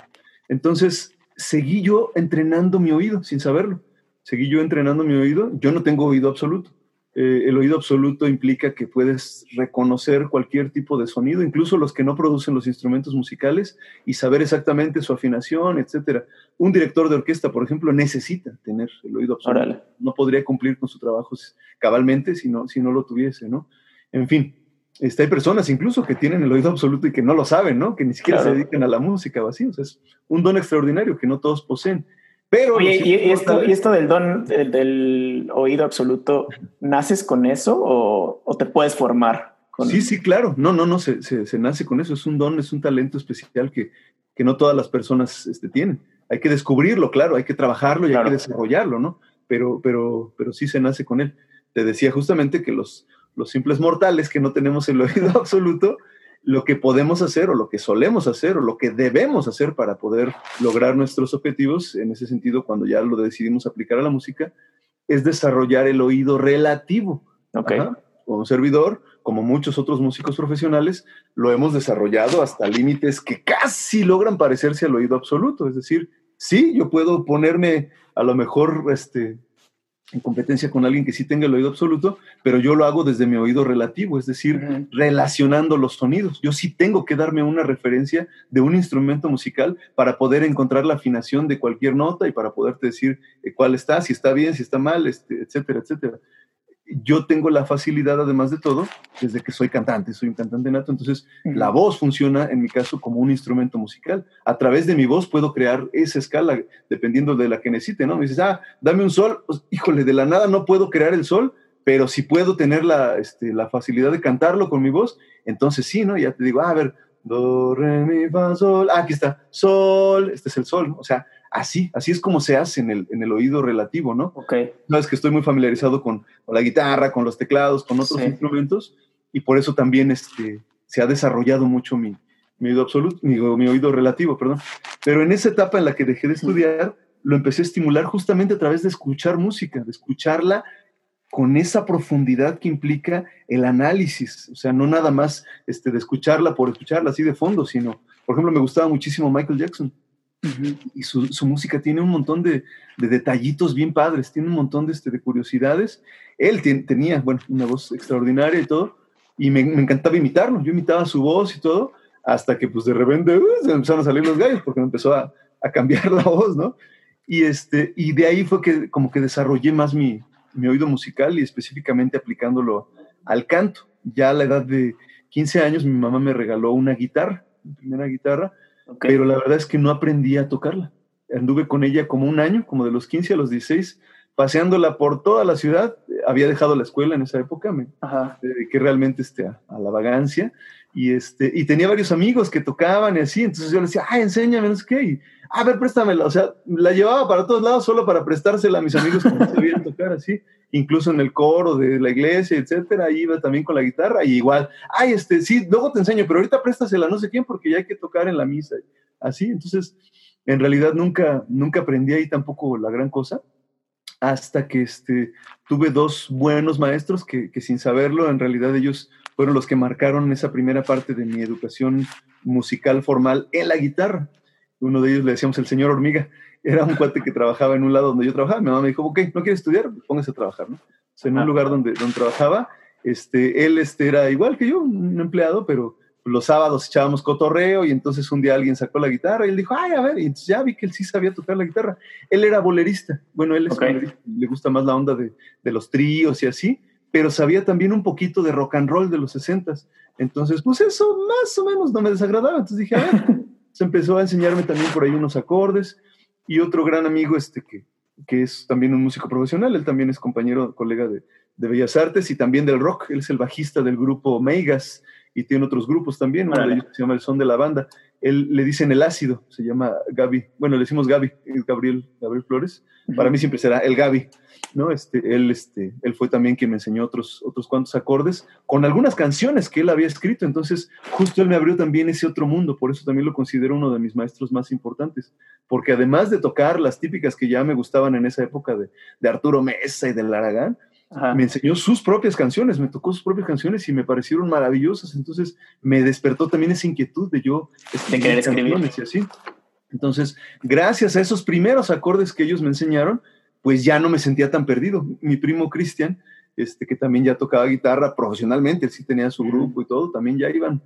Entonces, seguí yo entrenando mi oído sin saberlo. Seguí yo entrenando mi oído. Yo no tengo oído absoluto. Eh, el oído absoluto implica que puedes reconocer cualquier tipo de sonido, incluso los que no producen los instrumentos musicales, y saber exactamente su afinación, etc. Un director de orquesta, por ejemplo, necesita tener el oído absoluto. Órale. No podría cumplir con su trabajo cabalmente si no, si no lo tuviese, ¿no? En fin, este, hay personas incluso que tienen el oído absoluto y que no lo saben, ¿no? Que ni siquiera claro. se dedican a la música o así. O sea, es un don extraordinario que no todos poseen. Pero Oye, ¿y, y, esto, ¿y, esto, del don del, del, oído absoluto, naces con eso o, o te puedes formar? Con sí, sí, claro. No, no, no, se, se, se, nace con eso. Es un don, es un talento especial que, que no todas las personas este, tienen. Hay que descubrirlo, claro, hay que trabajarlo y claro. hay que desarrollarlo, ¿no? Pero, pero, pero sí se nace con él. Te decía justamente que los, los simples mortales que no tenemos el oído [laughs] absoluto, lo que podemos hacer o lo que solemos hacer o lo que debemos hacer para poder lograr nuestros objetivos, en ese sentido, cuando ya lo decidimos aplicar a la música, es desarrollar el oído relativo. Okay. Ajá. Como servidor, como muchos otros músicos profesionales, lo hemos desarrollado hasta límites que casi logran parecerse al oído absoluto. Es decir, sí, yo puedo ponerme a lo mejor este, en competencia con alguien que sí tenga el oído absoluto, pero yo lo hago desde mi oído relativo, es decir, uh -huh. relacionando los sonidos. Yo sí tengo que darme una referencia de un instrumento musical para poder encontrar la afinación de cualquier nota y para poderte decir eh, cuál está, si está bien, si está mal, este, etcétera, etcétera. Yo tengo la facilidad, además de todo, desde que soy cantante, soy un cantante nato, entonces uh -huh. la voz funciona, en mi caso, como un instrumento musical. A través de mi voz puedo crear esa escala, dependiendo de la que necesite, ¿no? Me dices, ah, dame un sol, pues, híjole, de la nada no puedo crear el sol, pero si puedo tener la, este, la facilidad de cantarlo con mi voz, entonces sí, ¿no? Ya te digo, ah, a ver, do, re, mi, fa, sol, ah, aquí está, sol, este es el sol, o sea, así, así es como se hace en el, en el oído relativo, ¿no? Ok. Sabes que estoy muy familiarizado con, con la guitarra, con los teclados, con otros Sí. instrumentos, y por eso también este, se ha desarrollado mucho mi, mi oído absoluto, mi, mi oído relativo, perdón. Pero en esa etapa en la que dejé de estudiar, lo empecé a estimular justamente a través de escuchar música, de escucharla con esa profundidad que implica el análisis, o sea, no nada más este, de escucharla por escucharla así de fondo, sino, por ejemplo, me gustaba muchísimo Michael Jackson y su, música tiene un montón de, de detallitos bien padres, tiene un montón de, este, de curiosidades. Él tenía, bueno, una voz extraordinaria y todo, y me, encantaba imitarlo, yo imitaba su voz y todo, hasta que pues de repente uh, empezaron a salir los gallos porque me empezó a, a cambiar [laughs] la voz, ¿no? Y, este, y de ahí fue que como que desarrollé más mi, mi oído musical y específicamente aplicándolo al canto. Ya a la edad de 15 años mi mamá me regaló una guitarra, mi primera guitarra, pero la verdad es que no aprendí a tocarla. Anduve con ella como un año, como de los 15 a los 16, paseándola por toda la ciudad. Había dejado la escuela en esa época, me dediqué realmente este, a, a la vagancia. Y, este, y tenía varios amigos que tocaban y así, entonces yo les decía, ay, enséñame, no sé qué, y, a ver, préstamela. O sea, la llevaba para todos lados solo para prestársela a mis amigos sabían [laughs] tocar así, incluso en el coro de la iglesia, etcétera, iba también con la guitarra, y igual, ay, este, sí, luego te enseño, pero ahorita préstasela no sé quién porque ya hay que tocar en la misa. Así, entonces, en realidad nunca, nunca aprendí ahí tampoco la gran cosa, hasta que este, tuve dos buenos maestros que, que sin saberlo, en realidad ellos fueron los que marcaron esa primera parte de mi educación musical formal en la guitarra. Uno de ellos le decíamos el señor hormiga, [laughs] era un cuate que trabajaba en un lado donde yo trabajaba. Mi mamá me dijo, ok, ¿no quieres estudiar? Póngase a trabajar, ¿no? O sea, en un lugar donde, donde trabajaba, este, él este, era igual que yo, un empleado, pero los sábados echábamos cotorreo y entonces un día alguien sacó la guitarra y él dijo, ay, a ver, y entonces ya vi que él sí sabía tocar la guitarra. Él era bolerista, bueno, él es Ok. bolerista, le gusta más la onda de, de los tríos y así, pero sabía también un poquito de rock and roll de los 60 Entonces, pues eso más o menos no me desagradaba. Entonces dije, a ver, se empezó a enseñarme también por ahí unos acordes y otro gran amigo este que, que es también un músico profesional, él también es compañero, colega de, de Bellas Artes y también del rock, él es el bajista del grupo Meigas y tiene otros grupos también, uno de ellos se llama El Son de la Banda, él le dicen el ácido, se llama Gaby, bueno, le decimos Gaby, Gabriel, Gabriel Flores, para mí siempre será el Gaby, ¿no? Este, él, este, él fue también quien me enseñó otros, otros cuantos acordes con algunas canciones que él había escrito, entonces justo él me abrió también ese otro mundo, por eso también lo considero uno de mis maestros más importantes, porque además de tocar las típicas que ya me gustaban en esa época de, de Arturo Mesa y del Aragán, Ajá. me enseñó sus propias canciones, me tocó sus propias canciones y me parecieron maravillosas. Entonces me despertó también esa inquietud de yo De escribir. canciones y así. Entonces, gracias a esos primeros acordes que ellos me enseñaron, pues ya no me sentía tan perdido. Mi primo Cristian, este, que también ya tocaba guitarra profesionalmente, él sí tenía su grupo y todo, también ya iban.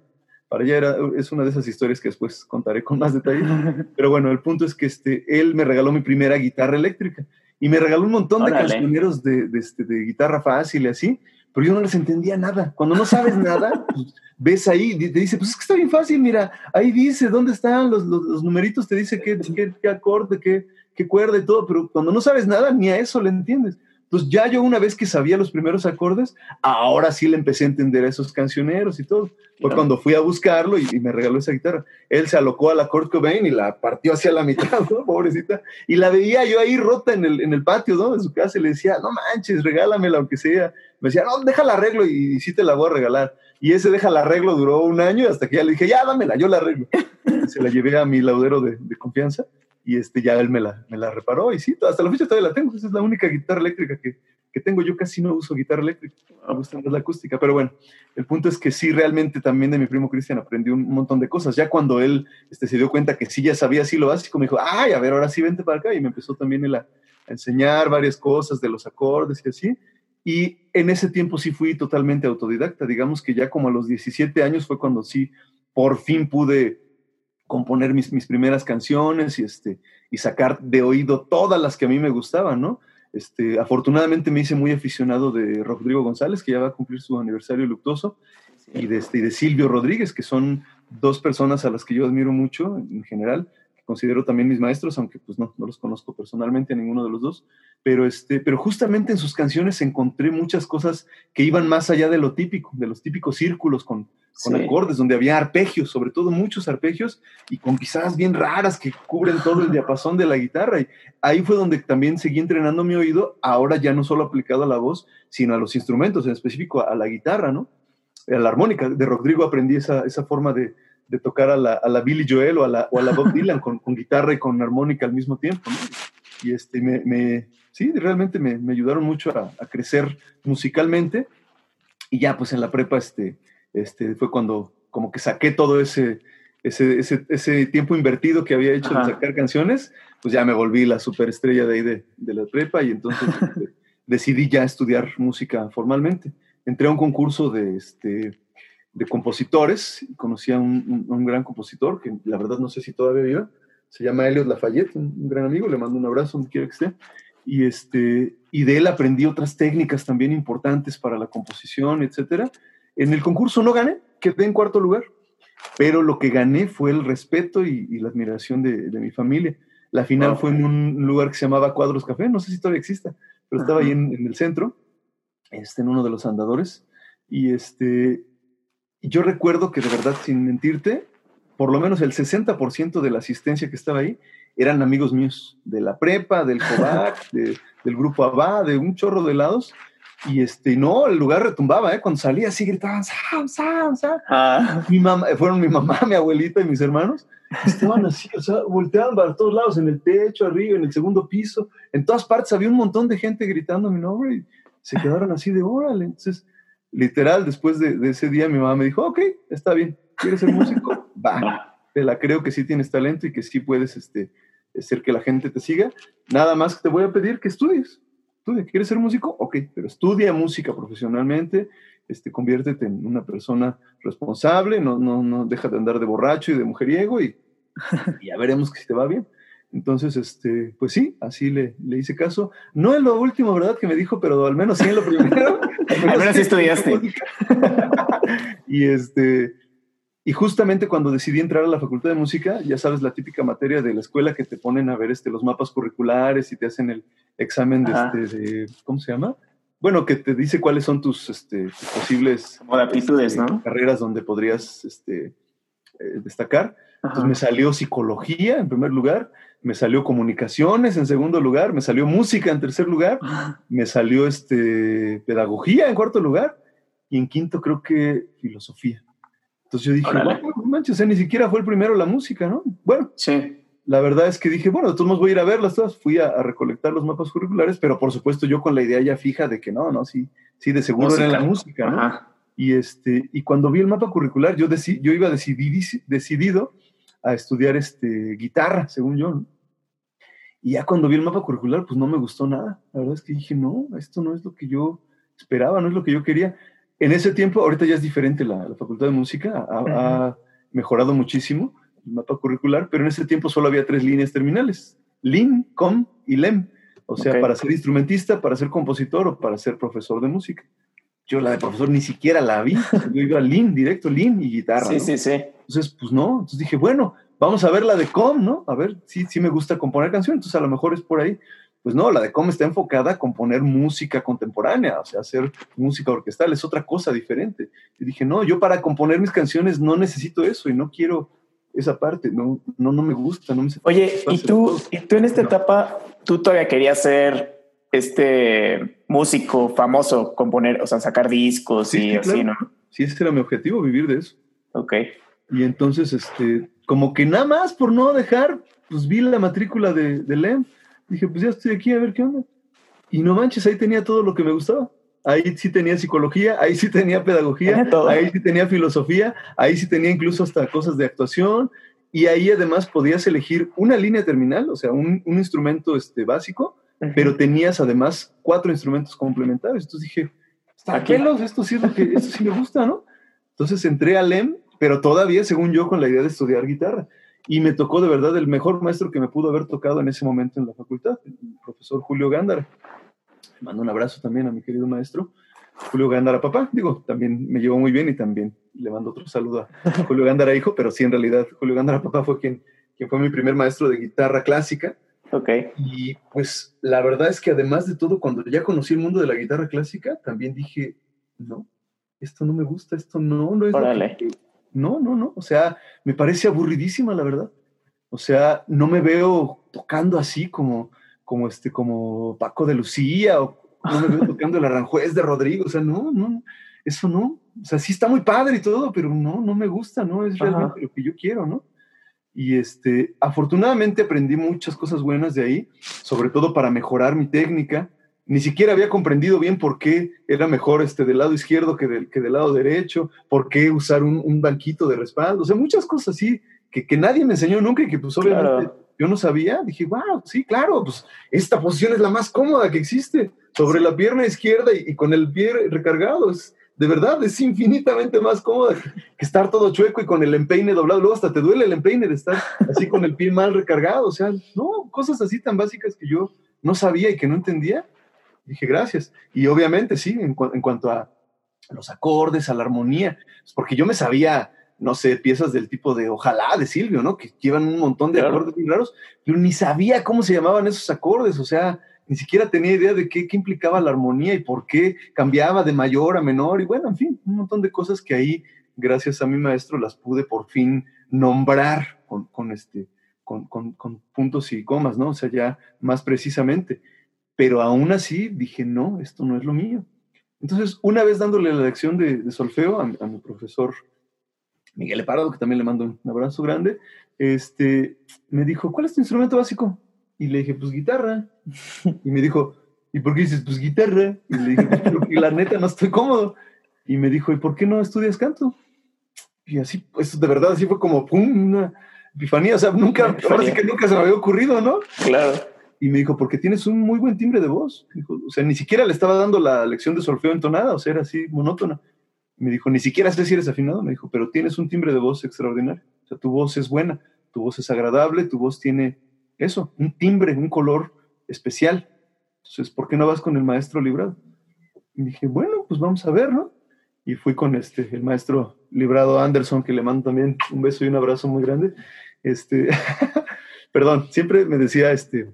Para allá era, es una de esas historias que después contaré con más detalle. [laughs] Pero bueno, el punto es que este, él me regaló mi primera guitarra eléctrica y me regaló un montón de cancioneros de, de, este, de guitarra fácil y así, pero yo no les entendía nada. Cuando no sabes nada, [laughs] pues, ves ahí, te dice, pues es que está bien fácil, mira, ahí dice dónde están los, los, los numeritos, te dice qué, qué, qué acorde, qué, qué cuerda y todo, pero cuando no sabes nada, ni a eso le entiendes. Entonces ya yo una vez que sabía los primeros acordes, ahora sí le empecé a entender a esos cancioneros y todo. Fue Claro. cuando fui a buscarlo y, y me regaló esa guitarra. Él se alocó a la Kurt Cobain y la partió hacia la mitad, ¿no? [laughs] Pobrecita. Y la veía yo ahí rota en el, en el patio, ¿no? En su casa y le decía, no manches, regálamela aunque sea. Me decía, no, déjala arreglo y, y sí te la voy a regalar. Y ese déjala arreglo duró un año hasta que ya le dije, ya dámela, yo la arreglo. [laughs] Se la llevé a mi laudero de, de confianza y este ya él me la, me la reparó y sí, hasta la fecha todavía la tengo. Esa es la única guitarra eléctrica que, que tengo. Yo casi no uso guitarra eléctrica, me gusta más la acústica, pero bueno, el punto es que sí, realmente también de mi primo Cristian aprendí un montón de cosas. Ya cuando él este, se dio cuenta que sí ya sabía así lo básico, me dijo, ay, a ver, ahora sí vente para acá y me empezó también él a, a enseñar varias cosas de los acordes y así. Y en ese tiempo sí fui totalmente autodidacta. Digamos que ya como a los 17 años fue cuando sí por fin pude componer mis, mis primeras canciones y, este, y sacar de oído todas las que a mí me gustaban, ¿no? Este, afortunadamente me hice muy aficionado de Rodrigo González, que ya va a cumplir su aniversario luctuoso, y de, este, y de Silvio Rodríguez, que son dos personas a las que yo admiro mucho en general, considero también mis maestros, aunque pues no, no los conozco personalmente a ninguno de los dos, pero, este, pero justamente en sus canciones encontré muchas cosas que iban más allá de lo típico, de los típicos círculos con, con acordes, donde había arpegios, sobre todo muchos arpegios, y con pisadas bien raras que cubren todo el diapasón de la guitarra. Y ahí fue donde también seguí entrenando mi oído, ahora ya no solo aplicado a la voz, sino a los instrumentos, en específico a la guitarra, ¿no? A la armónica. De Rodrigo aprendí esa, esa forma de, de tocar a la, a la, Billy Joel o a la, o a la Bob Dylan con, con, guitarra y con armónica al mismo tiempo. ¿no? Y este, me, me, sí, realmente me, me ayudaron mucho a, a, crecer musicalmente. Y ya, pues en la prepa, este, este, fue cuando como que saqué todo ese, ese, ese, ese tiempo invertido que había hecho Ajá. de sacar canciones, pues ya me volví la superestrella de ahí de, de la prepa y entonces este, decidí ya estudiar música formalmente. Entré a un concurso de, este, de compositores, conocí a un, un, un, gran compositor, que la verdad no sé si todavía vive, se llama Elliot Lafayette, un, un, gran amigo, le mando un abrazo donde quiera que esté, y, este, y de él aprendí otras técnicas también importantes para la composición, etcétera. En el concurso no gané, quedé en cuarto lugar, pero lo que gané fue el respeto y, y la admiración de, de, mi familia. La final wow. fue en un lugar que se llamaba Cuadros Café, no sé si todavía exista, pero estaba ahí en, en el centro, este, en uno de los andadores, y este, yo recuerdo que de verdad, sin mentirte, por lo menos el 60% de la asistencia que estaba ahí eran amigos míos, de la prepa, del COVAC, [laughs] de, del grupo ABA, de un chorro de lados. Y este, no, el lugar retumbaba, ¿eh? Cuando salía así gritaban, Sam, Sam, Sam. Ah. Mi mamá, fueron mi mamá, mi abuelita y mis hermanos. Estaban [laughs] así, o sea, volteaban para todos lados, en el techo, arriba, en el segundo piso. En todas partes había un montón de gente gritando mi nombre y se quedaron así de órale. Entonces, literal, después de, de, ese día mi mamá me dijo, ok, está bien, ¿quieres ser músico? [laughs] Va, te la creo que sí tienes talento y que sí puedes este, hacer que la gente te siga. Nada más te voy a pedir que estudies. Estudia. ¿Quieres ser músico? Ok, pero estudia música profesionalmente, este, conviértete en una persona responsable, no, no, no deja de andar de borracho y de mujeriego y, [laughs] y ya veremos que si te va bien. Entonces, este, pues sí, así le, le, hice caso. No en lo último, ¿verdad? Que me dijo, pero al menos sí en lo primero. Al menos, sí estudiaste. [laughs] y este, y justamente cuando decidí entrar a la Facultad de Música, ya sabes, la típica materia de la escuela que te ponen a ver este, los mapas curriculares y te hacen el examen de, este, de ¿cómo se llama? Bueno, que te dice cuáles son tus, este, tus posibles Como de aptitudes, este, ¿no? carreras donde podrías este, eh, destacar. Ajá. Entonces me salió psicología en primer lugar, me salió comunicaciones en segundo lugar, me salió música en tercer lugar, me salió este, pedagogía en cuarto lugar y en quinto creo que filosofía. Entonces yo dije, bueno, manches, sea, ni siquiera fue el primero la música, ¿no? Bueno, sí. la verdad es que dije, bueno, de todos modos voy a ir a verlas todas. Fui a, a, recolectar los mapas curriculares, pero por supuesto yo con la idea ya fija de que no, no, sí, sí, de seguro música. era la música, ¿no? Ajá. Y, este, y cuando vi el mapa curricular, yo, deci yo iba decidido a estudiar este, guitarra, según yo, ¿no? Y ya cuando vi el mapa curricular, pues no me gustó nada. La verdad es que dije, no, esto no es lo que yo esperaba, no es lo que yo quería en ese tiempo, ahorita ya es diferente la, la Facultad de Música, ha, uh -huh. ha, mejorado muchísimo el mapa curricular, pero en ese tiempo solo había tres líneas terminales, LIN, COM y LEM, o sea, okay. para ser instrumentista, para ser compositor o para ser profesor de música. Yo la de profesor ni siquiera la vi, yo iba a LIN, directo LIN y guitarra. Sí, ¿no? sí, sí. Entonces, pues no, entonces dije, bueno, vamos a ver la de COM, ¿no? A ver, sí, sí me gusta componer canciones, entonces a lo mejor es por ahí. Pues no, la de COM está enfocada a componer música contemporánea, o sea, hacer música orquestal es otra cosa diferente. Y dije, no, yo para componer mis canciones no necesito eso y no quiero esa parte, no, no, no me gusta, no me Oye, ¿y tú, ¿y tú en esta no. etapa, tú todavía querías ser este músico famoso, componer, o sea, sacar discos sí, y sí, así, claro. ¿no? Sí, ese era mi objetivo, vivir de eso. Ok. Y entonces, este, como que nada más por no dejar, pues vi la matrícula de, de LEM Dije, pues ya estoy aquí a ver qué onda. Y no manches, ahí tenía todo lo que me gustaba. Ahí sí tenía psicología, ahí sí tenía pedagogía, ahí sí tenía filosofía, ahí sí tenía incluso hasta cosas de actuación. Y ahí además podías elegir una línea terminal, o sea, un, un instrumento este, básico, uh -huh. pero tenías además cuatro instrumentos complementarios. Entonces dije, está pelos, esto sí, es lo que, esto sí me gusta, ¿no? Entonces entré a LEM, pero todavía, según yo, con la idea de estudiar guitarra y me tocó de verdad el mejor maestro que me pudo haber tocado en ese momento en la facultad, el profesor Julio Gándara. Le mando un abrazo también a mi querido maestro, Julio Gándara papá, digo, también me llevó muy bien y también le mando otro saludo a [laughs] Julio Gándara hijo, pero sí en realidad Julio Gándara papá fue quien, quien fue mi primer maestro de guitarra clásica. Ok. Y pues la verdad es que además de todo, cuando ya conocí el mundo de la guitarra clásica, también dije, no, esto no me gusta, esto no, no es... Órale. No, no, no. O sea, me parece aburridísima, la verdad. O sea, no me veo tocando así como, como este, como Paco de Lucía, o no me veo [laughs] tocando el Aranjuez de Rodrigo. O sea, no, no, eso no. O sea, sí está muy padre y todo, pero no, no me gusta, no es realmente lo que yo quiero, ¿no? Y este, afortunadamente aprendí muchas cosas buenas de ahí, sobre todo para mejorar mi técnica. Ni siquiera había comprendido bien por qué era mejor este del lado izquierdo que del, que del lado derecho, por qué usar un, un banquito de respaldo, o sea, muchas cosas así que, que nadie me enseñó nunca y que pues obviamente Claro. yo no sabía. Dije, wow, sí, claro, pues esta posición es la más cómoda que existe, sobre la pierna izquierda y, y con el pie recargado. Es, de verdad, es infinitamente más cómoda que, que estar todo chueco y con el empeine doblado. Luego hasta te duele el empeine de estar así con el pie mal recargado. O sea, no, cosas así tan básicas que yo no sabía y que no entendía. Dije, gracias. Y obviamente, sí, en, cu- en cuanto a los acordes, a la armonía, pues, porque yo me sabía, no sé, piezas del tipo de Ojalá de Silvio, ¿no? Que llevan un montón de Claro. acordes muy raros, pero ni sabía cómo se llamaban esos acordes, o sea, ni siquiera tenía idea de qué, qué implicaba la armonía y por qué cambiaba de mayor a menor, y bueno, en fin, un montón de cosas que ahí, gracias a mi maestro, las pude por fin nombrar con, con este, con, con- con puntos y comas, ¿no? O sea, ya más precisamente. Pero aún así dije, no, esto no es lo mío. Entonces, una vez dándole la lección de, solfeo a, mi- profesor Miguel Eparado, que también le mando un abrazo grande, este, me dijo, ¿cuál es tu instrumento básico? Y le dije, pues guitarra. Y me dijo, ¿y por qué dices, pues guitarra? Y le dije, pues la neta no estoy cómodo. Y me dijo, ¿y por qué no estudias canto? Y así, pues de verdad, así fue como, pum, una epifanía. O sea, nunca, ahora sí que nunca se me había ocurrido, ¿no? Claro. Y me dijo, porque tienes un muy buen timbre de voz. O sea, ni siquiera le estaba dando la lección de solfeo entonada, o sea, era así monótona. Me dijo, ni siquiera sé si eres afinado. Me dijo, pero tienes un timbre de voz extraordinario. O sea, tu voz es buena, tu voz es agradable, tu voz tiene eso, un timbre, un color especial. Entonces, ¿por qué no vas con el maestro librado? Y dije, bueno, pues vamos a ver, ¿no? Y fui con este, el maestro librado Anderson, que le mando también un beso y un abrazo muy grande. Este, [laughs] perdón, siempre me decía este,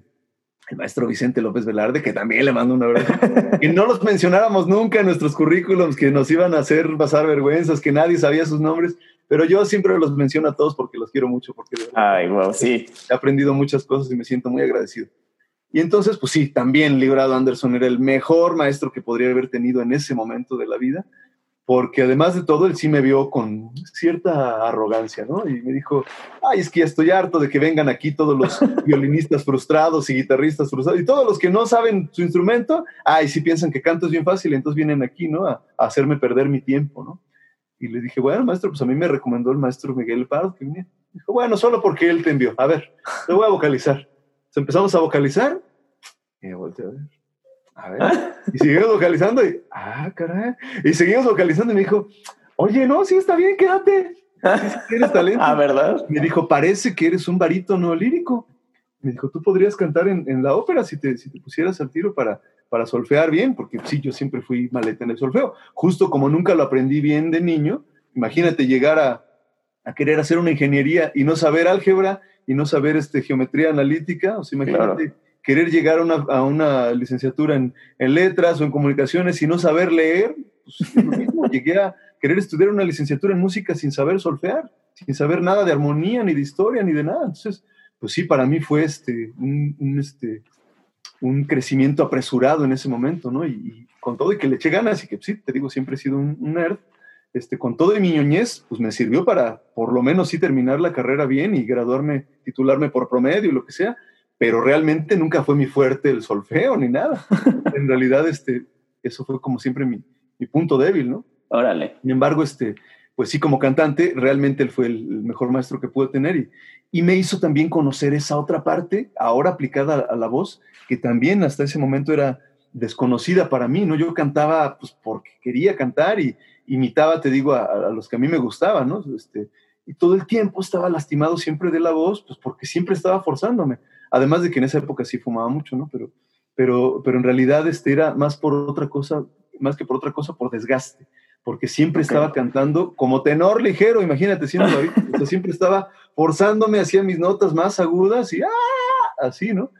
el maestro Vicente López Velarde, que también le mando un abrazo, [laughs] que no los mencionáramos nunca en nuestros currículums, que nos iban a hacer pasar vergüenzas, que nadie sabía sus nombres, pero yo siempre los menciono a todos porque los quiero mucho, porque Ay, wow, sí. he aprendido muchas cosas y me siento muy agradecido. Y entonces, pues sí, también Librado Anderson era el mejor maestro que podría haber tenido en ese momento de la vida, porque además de todo, él sí me vio con cierta arrogancia, ¿no? Y me dijo, ay, es que ya estoy harto de que vengan aquí todos los [laughs] violinistas frustrados y guitarristas frustrados, y todos los que no saben su instrumento, ay, sí piensan que canto es bien fácil, entonces vienen aquí, ¿no? A, a hacerme perder mi tiempo, ¿no? Y le dije, bueno, maestro, pues a mí me recomendó el maestro Miguel Pardo que viniera. Dijo, bueno, solo porque él te envió. A ver, te voy a vocalizar. Entonces empezamos a vocalizar. Y me volteé a ver. A ver. Y seguimos [laughs] vocalizando y, ah, caray. Y seguimos vocalizando y me dijo, oye, no, sí está bien, quédate. Sí, Tienes talento. [laughs] Ah, ¿verdad? Me dijo, parece que eres un barítono lírico. Me dijo, tú podrías cantar en, en la ópera si te, si te pusieras al tiro para, para solfear bien, porque sí, yo siempre fui maleta en el solfeo. Justo como nunca lo aprendí bien de niño, imagínate llegar a, a querer hacer una ingeniería y no saber álgebra y no saber este, geometría analítica. O sea, imagínate querer llegar a una, a una licenciatura en, en letras o en comunicaciones y no saber leer. Pues, es lo mismo. [laughs] Llegué a querer estudiar una licenciatura en música sin saber solfear, sin saber nada de armonía, ni de historia, ni de nada. Entonces, pues sí, para mí fue este, un, un, este, un crecimiento apresurado en ese momento, ¿no? Y, y, con todo y que le eché ganas y que sí, te digo, siempre he sido un, un nerd, este, con todo y mi ñoñez, pues me sirvió para por lo menos sí terminar la carrera bien y graduarme, titularme por promedio y lo que sea, pero realmente nunca fue mi fuerte el solfeo ni nada. [laughs] en realidad, este, eso fue como siempre mi, mi punto débil, ¿no? Órale. Sin embargo, este, pues sí, como cantante, realmente él fue el, el mejor maestro que pude tener y, y, me hizo también conocer esa otra parte, ahora aplicada a, a, la voz, que también hasta ese momento era desconocida para mí, ¿no? Yo cantaba pues porque quería cantar y imitaba, te digo, a, a los que a mí me gustaban, ¿no? Este, y todo el tiempo estaba lastimado siempre de la voz, pues porque siempre estaba forzándome. Además de que en esa época sí fumaba mucho, ¿no? Pero, pero, pero en realidad este era más por otra cosa, más que por otra cosa, por desgaste. porque siempre estaba cantando como tenor ligero, imagínate, siempre, siempre estaba forzándome, hacía mis notas más agudas y ¡ah! así, ¿no?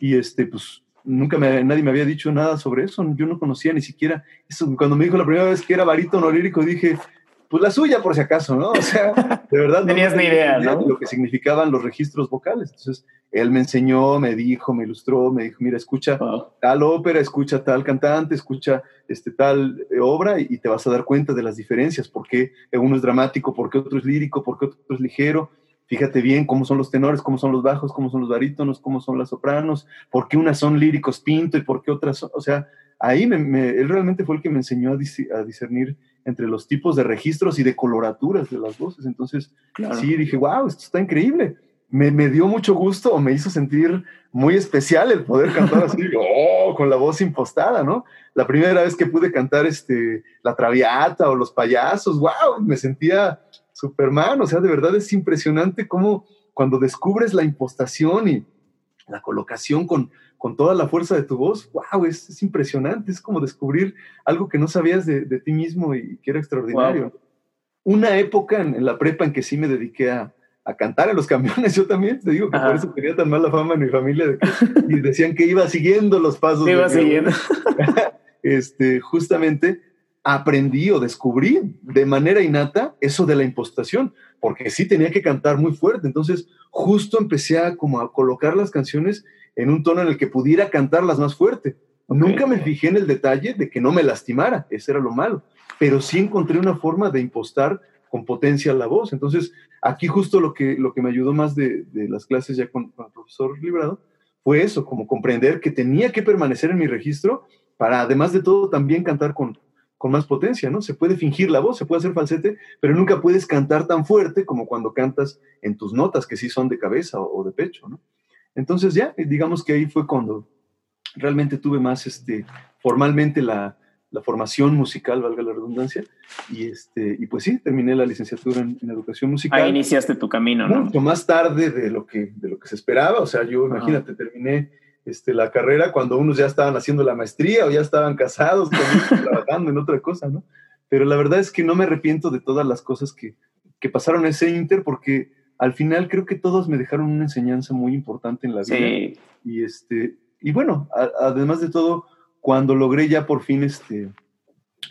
Y este, pues nunca me, nadie me había dicho nada sobre eso, yo no conocía ni siquiera eso. Cuando me dijo la primera vez que era barítono lírico, dije, pues la suya por si acaso, ¿no? O sea, [laughs] de verdad. no Tenías ni idea, ¿no? lo que significaban los registros vocales. Entonces, él me enseñó, me dijo, me ilustró, me dijo, mira, escucha tal ópera, escucha tal cantante, escucha este, tal eh, obra y, te vas a dar cuenta de las diferencias, por qué uno es dramático, por qué otro es lírico, por qué otro es ligero. Fíjate bien cómo son los tenores, cómo son los bajos, cómo son los barítonos, cómo son las sopranos, por qué unas son líricos pinto y por qué otras son, o sea, ahí él realmente fue el que me enseñó a, discernir entre los tipos de registros y de coloraturas de las voces. Entonces, sí, dije, wow, esto está increíble. Me, me, dio mucho gusto o me hizo sentir muy especial el poder cantar así, [laughs] oh, con la voz impostada, ¿no? La primera vez que pude cantar este, La Traviata o Los Payasos, wow, me sentía Superman, o sea, de verdad es impresionante cómo cuando descubres la impostación y la colocación con, con toda la fuerza de tu voz, wow, es, impresionante, es como descubrir algo que no sabías de, ti mismo y que era extraordinario. Una época en, la prepa en que sí me dediqué a, cantar en los camiones, [laughs] yo también te digo que por eso tenía tan mala fama en mi familia, y decían que iba siguiendo los pasos. Iba siguiendo. [laughs] este, justamente aprendí o descubrí de manera innata eso de la impostación, porque sí tenía que cantar muy fuerte, entonces justo empecé a como a colocar las canciones en un tono en el que pudiera cantarlas más fuerte. Nunca me fijé en el detalle de que no me lastimara, ese era lo malo, pero sí encontré una forma de impostar con potencia la voz. Entonces, aquí justo lo que, lo que me ayudó más de, las clases ya con, con, el profesor Librado fue eso, como comprender que tenía que permanecer en mi registro para, además de todo, también cantar con, con más potencia, ¿no? Se puede fingir la voz, se puede hacer falsete, pero nunca puedes cantar tan fuerte como cuando cantas en tus notas, que sí son de cabeza o, de pecho, ¿no? Entonces ya, digamos que ahí fue cuando realmente tuve más, este, formalmente la, formación musical, valga la redundancia, y, este, y pues sí, terminé la licenciatura en, educación musical. Ahí iniciaste tu camino, ¿no? Mucho más tarde de lo que, de lo que se esperaba, o sea, yo, imagínate, terminé este, la carrera cuando unos ya estaban haciendo la maestría o ya estaban casados, [laughs] trabajando en otra cosa, ¿no? Pero la verdad es que no me arrepiento de todas las cosas que, que pasaron ese inter porque al final creo que todos me dejaron una enseñanza muy importante en la vida. Y, este, y bueno, además de todo, cuando logré ya por fin este,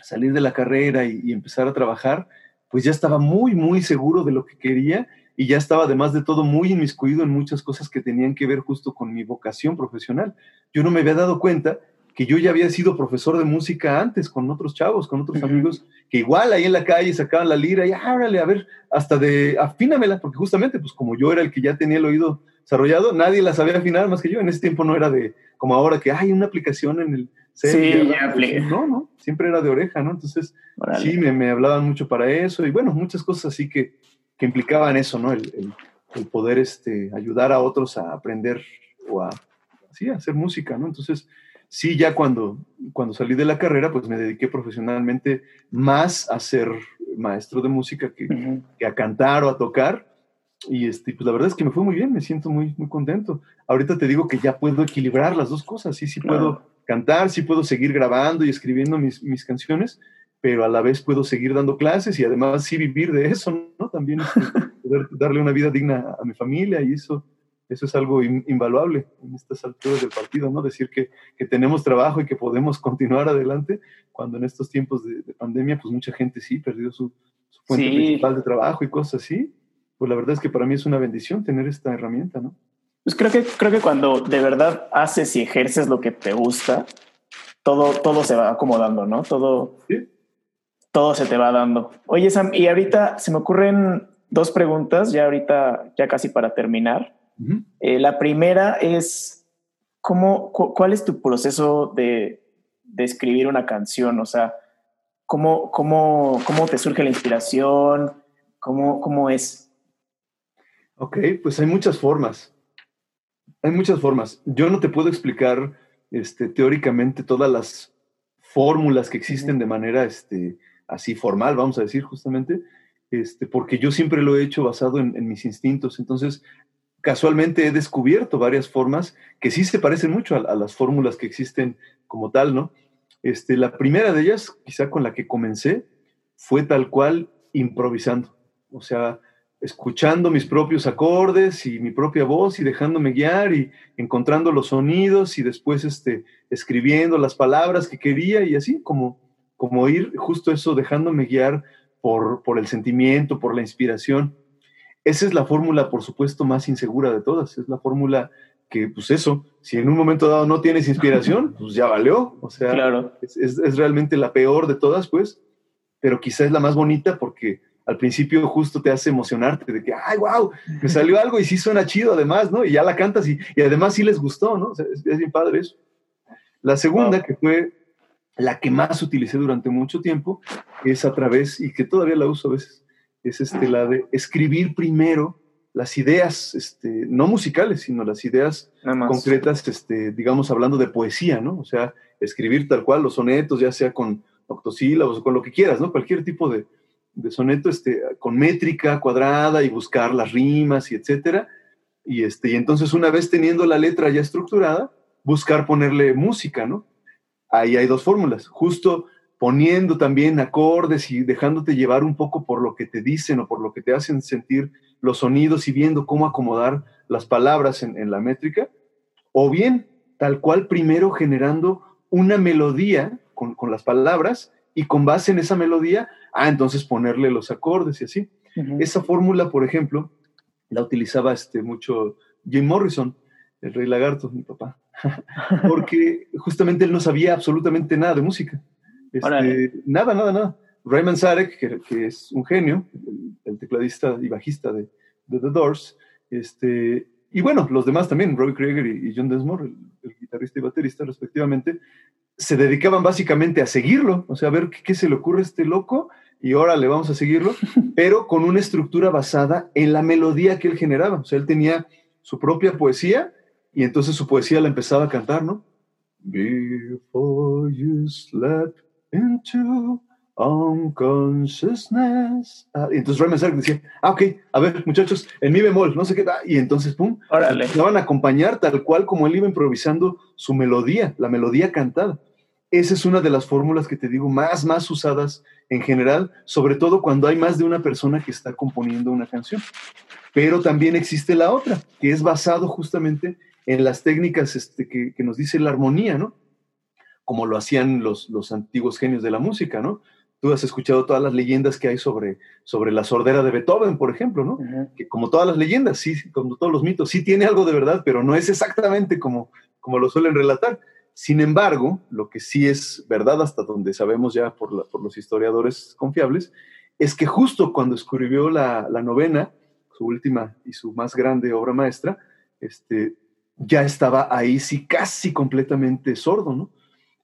salir de la carrera y empezar a trabajar, pues ya estaba muy, muy seguro de lo que quería y ya estaba además de todo muy inmiscuido en muchas cosas que tenían que ver justo con mi vocación profesional. Yo no me había dado cuenta que yo ya había sido profesor de música antes con otros chavos, con otros amigos, que igual ahí en la calle sacaban la lira y ábrale, a ver, hasta de afínamela, porque justamente pues como yo era el que ya tenía el oído desarrollado, nadie la sabía afinar más que yo. En ese tiempo no era de como ahora que hay una aplicación en el Sí, ya No, no, siempre era de oreja, ¿no? Entonces, sí, me, me hablaban mucho para eso y bueno, muchas cosas así que, que implicaban eso, ¿no? El, el, poder este, ayudar a otros a aprender o a, sí, a hacer música, ¿no? Entonces, sí, ya cuando, cuando salí de la carrera, pues me dediqué profesionalmente más a ser maestro de música que, que a cantar o a tocar. Y este, pues la verdad es que me fue muy bien, me siento muy, muy contento. Ahorita te digo que ya puedo equilibrar las dos cosas, sí, sí puedo cantar, sí puedo seguir grabando y escribiendo mis, mis canciones, pero a la vez puedo seguir dando clases y además sí vivir de eso, ¿no? También [laughs] poder darle una vida digna a mi familia y eso, eso es algo invaluable en estas alturas del partido, ¿no? Decir que, que, tenemos trabajo y que podemos [laughs] continuar adelante cuando en estos tiempos de, pandemia, pues mucha gente sí perdió su, fuente principal de trabajo y cosas así. Pues la verdad es que para mí es una bendición tener esta herramienta, ¿no? Pues creo que, creo que cuando de verdad haces y ejerces lo que te gusta, todo, todo se va acomodando, ¿no? Todo, ¿Sí? Todo se te va dando. Oye, Sam, y ahorita se me ocurren dos preguntas, ya ahorita, ya casi para terminar. Eh, la primera es, ¿cómo, ¿cuál es tu proceso de, de, escribir una canción? O sea, ¿cómo, cómo, cómo te surge la inspiración? ¿Cómo, ¿Cómo es? Ok, pues hay muchas formas. Hay muchas formas. Yo no te puedo explicar este, teóricamente todas las fórmulas que existen de manera este, así formal, vamos a decir justamente, este, porque yo siempre lo he hecho basado en, mis instintos. Entonces, casualmente he descubierto varias formas que sí se parecen mucho a, las fórmulas que existen como tal, ¿no? Este, la primera de ellas, quizá con la que comencé, fue tal cual improvisando. O sea, escuchando mis propios acordes y mi propia voz y dejándome guiar y encontrando los sonidos y después este, escribiendo las palabras que quería y así como, como ir justo eso, dejándome guiar por, por el sentimiento, por la inspiración. Esa es la fórmula, por supuesto, más insegura de todas. Es la fórmula que, pues eso, si en un momento dado no tienes inspiración, [laughs] pues ya valió. O sea, Claro. es, es- es realmente la peor de todas, pues, pero quizá es la más bonita porque al principio justo te hace emocionarte de que, ay, wow, me salió algo y sí suena chido además, ¿no? Y ya la cantas y, y además sí les gustó, ¿no? O sea, es, es bien padre eso. La segunda, Wow. que fue la que más utilicé durante mucho tiempo, es a través, y que todavía la uso a veces, es este, la de escribir primero las ideas, este, no musicales, sino las ideas concretas, este, digamos, hablando de poesía, ¿no? O sea, escribir tal cual los sonetos, ya sea con octosílabos o con lo que quieras, ¿no? Cualquier tipo de, de soneto, este, con métrica cuadrada y buscar las rimas y etcétera. Y, este, y entonces, una vez teniendo la letra ya estructurada, buscar ponerle música, ¿no? Ahí hay dos fórmulas. Justo poniendo también acordes y dejándote llevar un poco por lo que te dicen o por lo que te hacen sentir los sonidos y viendo cómo acomodar las palabras en, en la métrica, o bien tal cual primero generando una melodía con, con las palabras y con base en esa melodía, ah, entonces ponerle los acordes y así. Esa fórmula, por ejemplo, la utilizaba este, mucho Jim Morrison, el rey lagarto, mi papá, porque justamente él no sabía absolutamente nada de música. Este, nada, nada, nada. Raymond Zarek, que, que es un genio, el, el tecladista y bajista de, de The Doors, este, y bueno, los demás también, Robbie Krieger y, y John Densmore, el, el guitarrista y baterista respectivamente, se dedicaban básicamente a seguirlo, o sea, a ver qué, qué se le ocurre a este loco y ahora le vamos a seguirlo, [laughs] pero con una estructura basada en la melodía que él generaba. O sea, él tenía su propia poesía y entonces su poesía la empezaba a cantar, ¿no? Before you slept into unconsciousness. Ah, y entonces Raymond Zarek decía, ah, ok, a ver, muchachos, en mi bemol, no sé qué, ah, y entonces, pum, Órale. empezaban a acompañar tal cual como él iba improvisando su melodía, la melodía cantada. Esa es una de las fórmulas que te digo más, más usadas en general, sobre todo cuando hay más de una persona que está componiendo una canción. Pero también existe la otra, que es basado justamente en las técnicas este, que, que nos dice la armonía, ¿no? Como lo hacían los, los antiguos genios de la música, ¿no? Tú has escuchado todas las leyendas que hay sobre, sobre la sordera de Beethoven, por ejemplo, ¿no? Ujú. que como todas las leyendas, sí, como todos los mitos, sí tiene algo de verdad, pero no es exactamente como, como lo suelen relatar. Sin embargo, lo que sí es verdad hasta donde sabemos ya por, la- por los historiadores confiables, es que justo cuando escribió la, la novena, su última y su más grande obra maestra, este, ya estaba ahí sí casi completamente sordo, ¿no?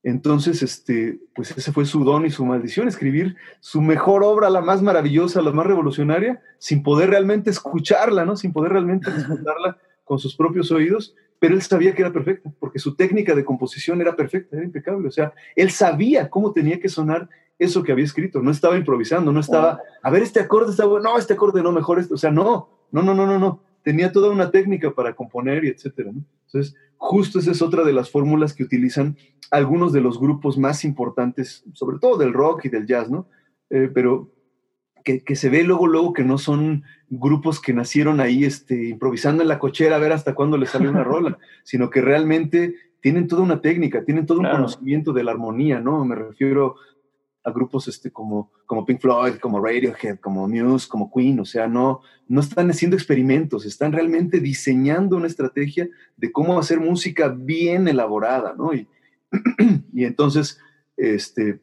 Entonces, este, pues ese fue su don y su maldición, escribir su mejor obra, la más maravillosa, la más revolucionaria, sin poder realmente escucharla, ¿no? Sin poder realmente [laughs] disfrutarla con sus propios oídos, pero él sabía que era perfecta, porque su técnica de composición era perfecta, era impecable. O sea, él sabía cómo tenía que sonar eso que había escrito, no estaba improvisando, no estaba, a ver, este acorde está bueno, no, este acorde no, mejor esto. O sea, no, no, no, no, no, no. Tenía toda una técnica para componer y etcétera, ¿no? Entonces, justo esa es otra de las fórmulas que utilizan algunos de los grupos más importantes, sobre todo del rock y del jazz, ¿no? Eh, pero que, que, se ve luego, luego que no son grupos que nacieron ahí este, improvisando en la cochera a ver hasta cuándo les sale una rola, [laughs] sino que realmente tienen toda una técnica, tienen todo un conocimiento de la armonía, ¿no? Me refiero a grupos este, como, como Pink Floyd, como Radiohead, como Muse, como Queen, o sea, no, no están haciendo experimentos, están realmente diseñando una estrategia de cómo hacer música bien elaborada, ¿no? Y, [clears throat] y entonces, este,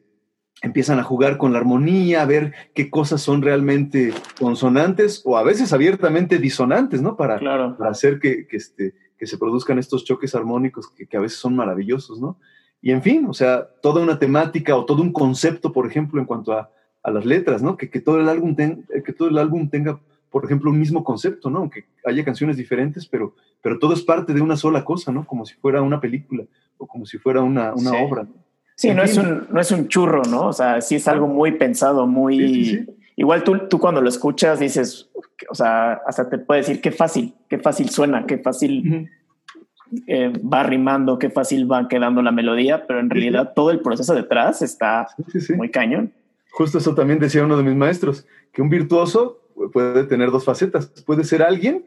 empiezan a jugar con la armonía, a ver qué cosas son realmente consonantes o a veces abiertamente disonantes, ¿no? Para, Claro. para hacer que, que, este, que se produzcan estos choques armónicos que, que a veces son maravillosos, ¿no? Y en fin, o sea, toda una temática o todo un concepto, por ejemplo, en cuanto a, a las letras, ¿no? Que, que, todo el álbum ten- que todo el álbum tenga, por ejemplo, un mismo concepto, ¿no? Aunque haya canciones diferentes, pero, pero todo es parte de una sola cosa, ¿no? Como si fuera una película o como si fuera una, una Sí. obra. ¿no? Sí, En no es, un, no es un churro, ¿no? O sea, sí es algo muy pensado, muy... Sí, sí, sí. Igual tú, tú cuando lo escuchas dices, o sea, hasta te puede decir qué fácil, qué fácil suena, qué fácil eh, va rimando, qué fácil va quedando la melodía, pero en sí. realidad todo el proceso detrás está Sí, muy cañón. Justo eso también decía uno de mis maestros, que un virtuoso puede tener dos facetas. Puede ser alguien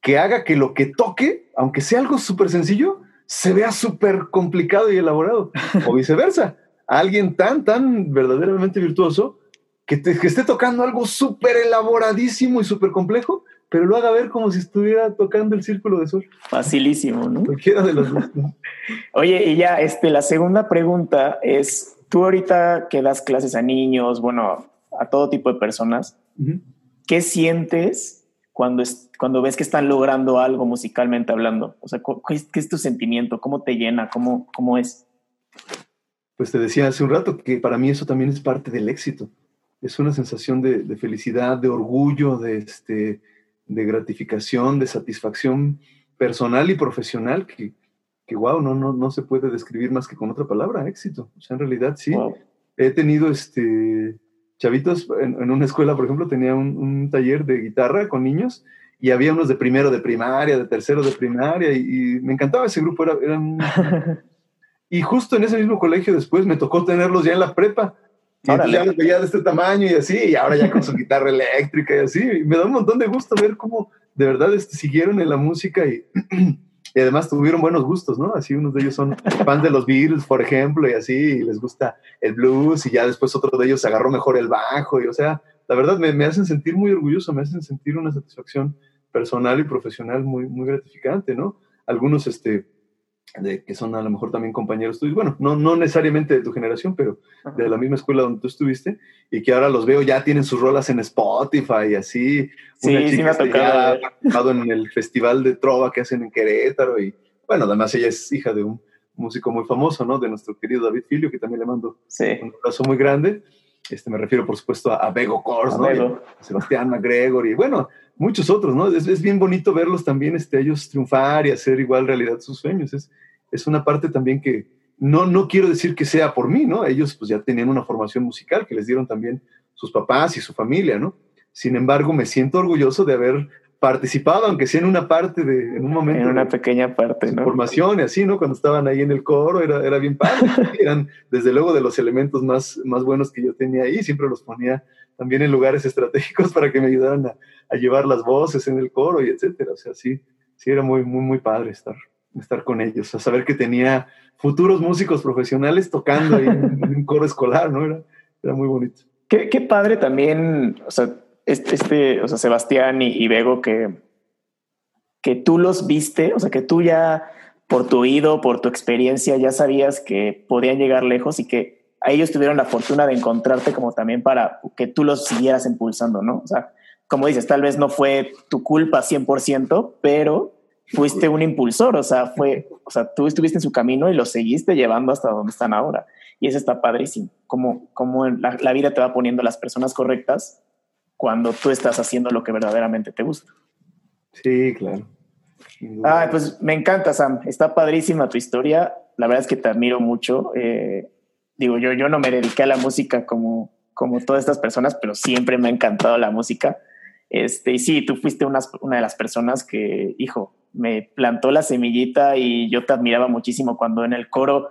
que haga que lo que toque, aunque sea algo súper sencillo, se vea súper complicado y elaborado. O viceversa, [laughs] alguien tan, tan verdaderamente virtuoso que, que esté tocando algo súper elaboradísimo y súper complejo, pero lo haga ver como si estuviera tocando el círculo de sol. Facilísimo, ¿no? Cualquiera de los dos. Oye, y ya, este, la segunda pregunta es, tú ahorita que das clases a niños, bueno, a todo tipo de personas, ¿qué sientes cuando, es, cuando ves que están logrando algo musicalmente hablando? O sea, ¿qué es, qué es tu sentimiento? ¿Cómo te llena? ¿Cómo, ¿Cómo es? Pues te decía hace un rato que para mí eso también es parte del éxito. Es una sensación de, de felicidad, de orgullo, de, este, de gratificación, de satisfacción personal y profesional que, que wow, no, no, no se puede describir más que con otra palabra, éxito. O sea, en realidad sí. Wow. He tenido este, chavitos, en, en una escuela, por ejemplo, tenía un, un, taller de guitarra con niños y había unos de primero de primaria, de tercero de primaria, y, y me encantaba ese grupo, era, eran... [laughs] y justo en ese mismo colegio después me tocó tenerlos ya en la prepa. Y entonces ya los veía de este tamaño y así, y ahora ya con su guitarra eléctrica y así. Y me da un montón de gusto ver cómo de verdad este, siguieron en la música y, [clears throat] y además tuvieron buenos gustos, ¿no? Así unos de ellos son fans de los Beatles, por ejemplo, y así, y les gusta el blues, y ya después otro de ellos agarró mejor el bajo, y o sea, la verdad me, me hacen sentir muy orgulloso, me hacen sentir una satisfacción personal y profesional muy, muy gratificante, ¿no? Algunos, este, de, que son a lo mejor también compañeros tuyos, bueno, no, no necesariamente de tu generación, pero Ajá. de la misma escuela donde tú estuviste, y que ahora los veo, ya tienen sus rolas en Spotify y así. Sí, Una sí chica me ha tocado. en el festival de trova que hacen en Querétaro, y bueno, además ella es hija de un músico muy famoso, ¿no? De nuestro querido David Filio, que también le mando Sí. un abrazo muy grande. Este, me refiero, por supuesto, a, Bego Kors, A ¿no? Bego. a Sebastián McGregor y bueno, muchos otros, ¿no? Es, bien bonito verlos también, este, ellos triunfar y hacer igual realidad sus sueños. Es, es una parte también que no, no quiero decir que sea por mí, ¿no? Ellos pues ya tenían una formación musical que les dieron también sus papás y su familia, ¿no? Sin embargo, me siento orgulloso de haber participado, aunque sea en una parte de, en un momento. En una pequeña parte, ¿no? formación y así, ¿no? Cuando estaban ahí en el coro, era, era bien padre. [laughs] Eran, desde luego, de los elementos más, más buenos que yo tenía ahí. Siempre los ponía también en lugares estratégicos [laughs] para que me ayudaran a, a llevar las voces en el coro y etcétera. O sea, sí, sí era muy, muy, muy padre estar, estar con ellos. A saber que tenía futuros músicos profesionales tocando ahí en, en un coro escolar, ¿no? Era, era muy bonito. Qué, qué padre también, o sea, este, este o sea, Sebastián y, y que, que tú los viste, o sea, que tú ya por tu oído, por tu experiencia, ya sabías que podían llegar lejos y que a ellos tuvieron la fortuna de encontrarte como también para que tú los siguieras impulsando, ¿no? O sea, como dices, tal vez no fue tu culpa 100%, pero fuiste un impulsor, o sea, fue, o sea, tú estuviste en su camino y los seguiste llevando hasta donde están ahora. Y eso está padrísimo, como, como la, la vida te va poniendo las personas correctas cuando tú estás haciendo lo que verdaderamente te gusta. Sí, claro. Ah, pues me encanta, Sam. Está padrísima tu historia. La verdad es que te admiro mucho. Eh, digo, yo, yo no me dediqué a la música como, como todas estas personas, pero siempre me ha encantado la música. Este, y sí, tú fuiste una, una de las personas que, hijo, me plantó la semillita y yo te admiraba muchísimo cuando en el coro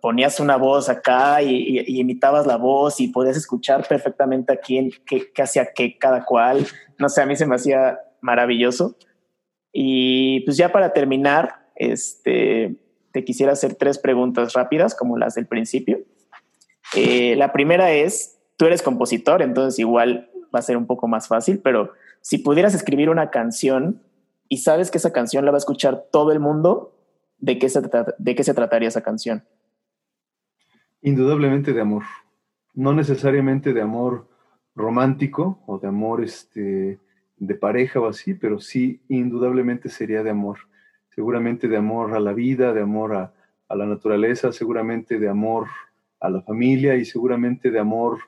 ponías una voz acá y, y, y, imitabas la voz y podías escuchar perfectamente a quién, qué, qué hacía qué cada cual. No sé, a mí se me hacía maravilloso. Y pues ya para terminar, este, te quisiera hacer tres preguntas rápidas, como las del principio. Eh, la primera es, tú eres compositor, entonces igual va a ser un poco más fácil, pero si pudieras escribir una canción y sabes que esa canción la va a escuchar todo el mundo, ¿de qué se, de qué se trataría esa canción? Indudablemente de amor. No necesariamente de amor romántico o de amor este, de pareja o así, pero sí indudablemente sería de amor. Seguramente de amor a la vida, de amor a, a la naturaleza, seguramente de amor a la familia y seguramente de amor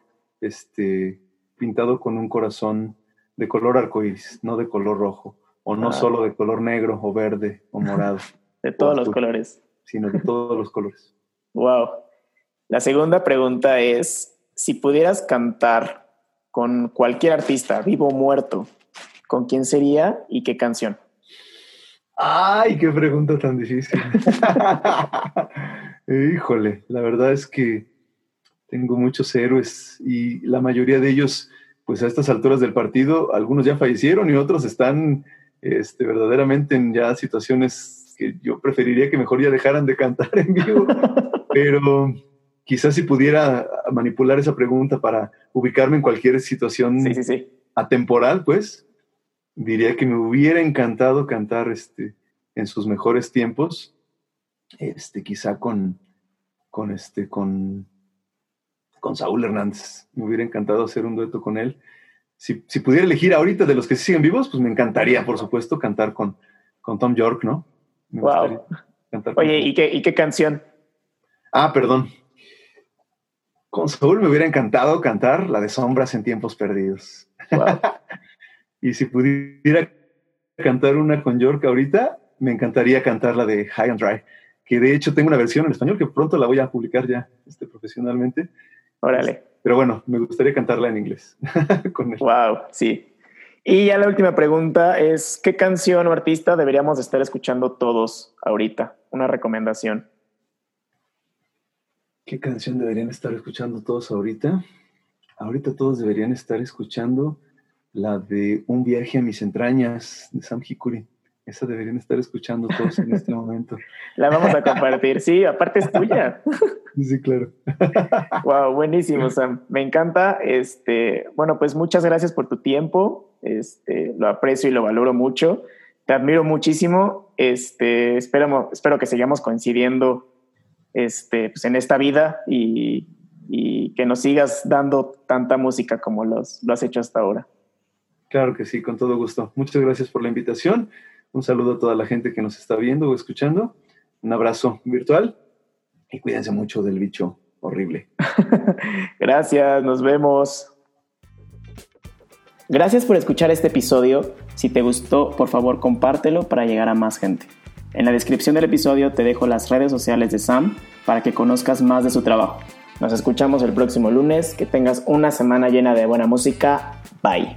este, pintado con un corazón de color arcoíris, no de color rojo, o no ah. solo de color negro o verde o morado. [laughs] de todos los colores. Sino de todos los colores. Wow. La segunda pregunta es, si pudieras cantar con cualquier artista, vivo o muerto, ¿con quién sería y qué canción? Ay, qué pregunta tan difícil. [laughs] Híjole, la verdad es que tengo muchos héroes y la mayoría de ellos, pues a estas alturas del partido, algunos ya fallecieron y otros están este, verdaderamente en ya situaciones que yo preferiría que mejor ya dejaran de cantar en vivo, [laughs] pero quizás si pudiera manipular esa pregunta para ubicarme en cualquier situación atemporal, pues diría que me hubiera encantado cantar este, en sus mejores tiempos, este, quizá con, con, este, con, con Saúl Hernández. Me hubiera encantado hacer un dueto con él. Si, pudiera elegir ahorita de los que siguen vivos, pues me encantaría, por supuesto, cantar con, con Tom York, ¿no? wow. Oye, ¿y qué, ¿y qué canción? Ah, perdón. Con Saúl me hubiera encantado cantar la de Sombras en Tiempos Perdidos. [laughs] y si pudiera cantar una con York ahorita, me encantaría cantar la de High and Dry, que de hecho tengo una versión en español que pronto la voy a publicar ya este, profesionalmente. Órale. Pero bueno, me gustaría cantarla en inglés. [laughs] con Wow, sí. Y ya la última pregunta es, ¿qué canción o artista deberíamos estar escuchando todos ahorita? Una recomendación. ¿Qué canción deberían estar escuchando todos ahorita? Ahorita todos deberían estar escuchando la de Un viaje a mis entrañas de Sam Hikuri. Esa deberían estar escuchando todos en este momento. [laughs] La vamos a compartir, sí, aparte es tuya. [laughs] Sí, claro. [laughs] Wow, buenísimo, Sam. Me encanta. Este, bueno, pues muchas gracias por tu tiempo. Este, lo aprecio y lo valoro mucho. Te admiro muchísimo. Este, espero, espero que sigamos coincidiendo este, pues en esta vida y, y que nos sigas dando tanta música como los, lo has hecho hasta ahora. Claro que sí, con todo gusto. Muchas gracias por la invitación. Un saludo a toda la gente que nos está viendo o escuchando. Un abrazo virtual y cuídense mucho del bicho horrible. [laughs] Gracias, nos vemos. Gracias por escuchar este episodio. Si te gustó, por favor compártelo para llegar a más gente. En la descripción del episodio te dejo las redes sociales de Sam para que conozcas más de su trabajo. Nos escuchamos el próximo lunes. Que tengas una semana llena de buena música. Bye.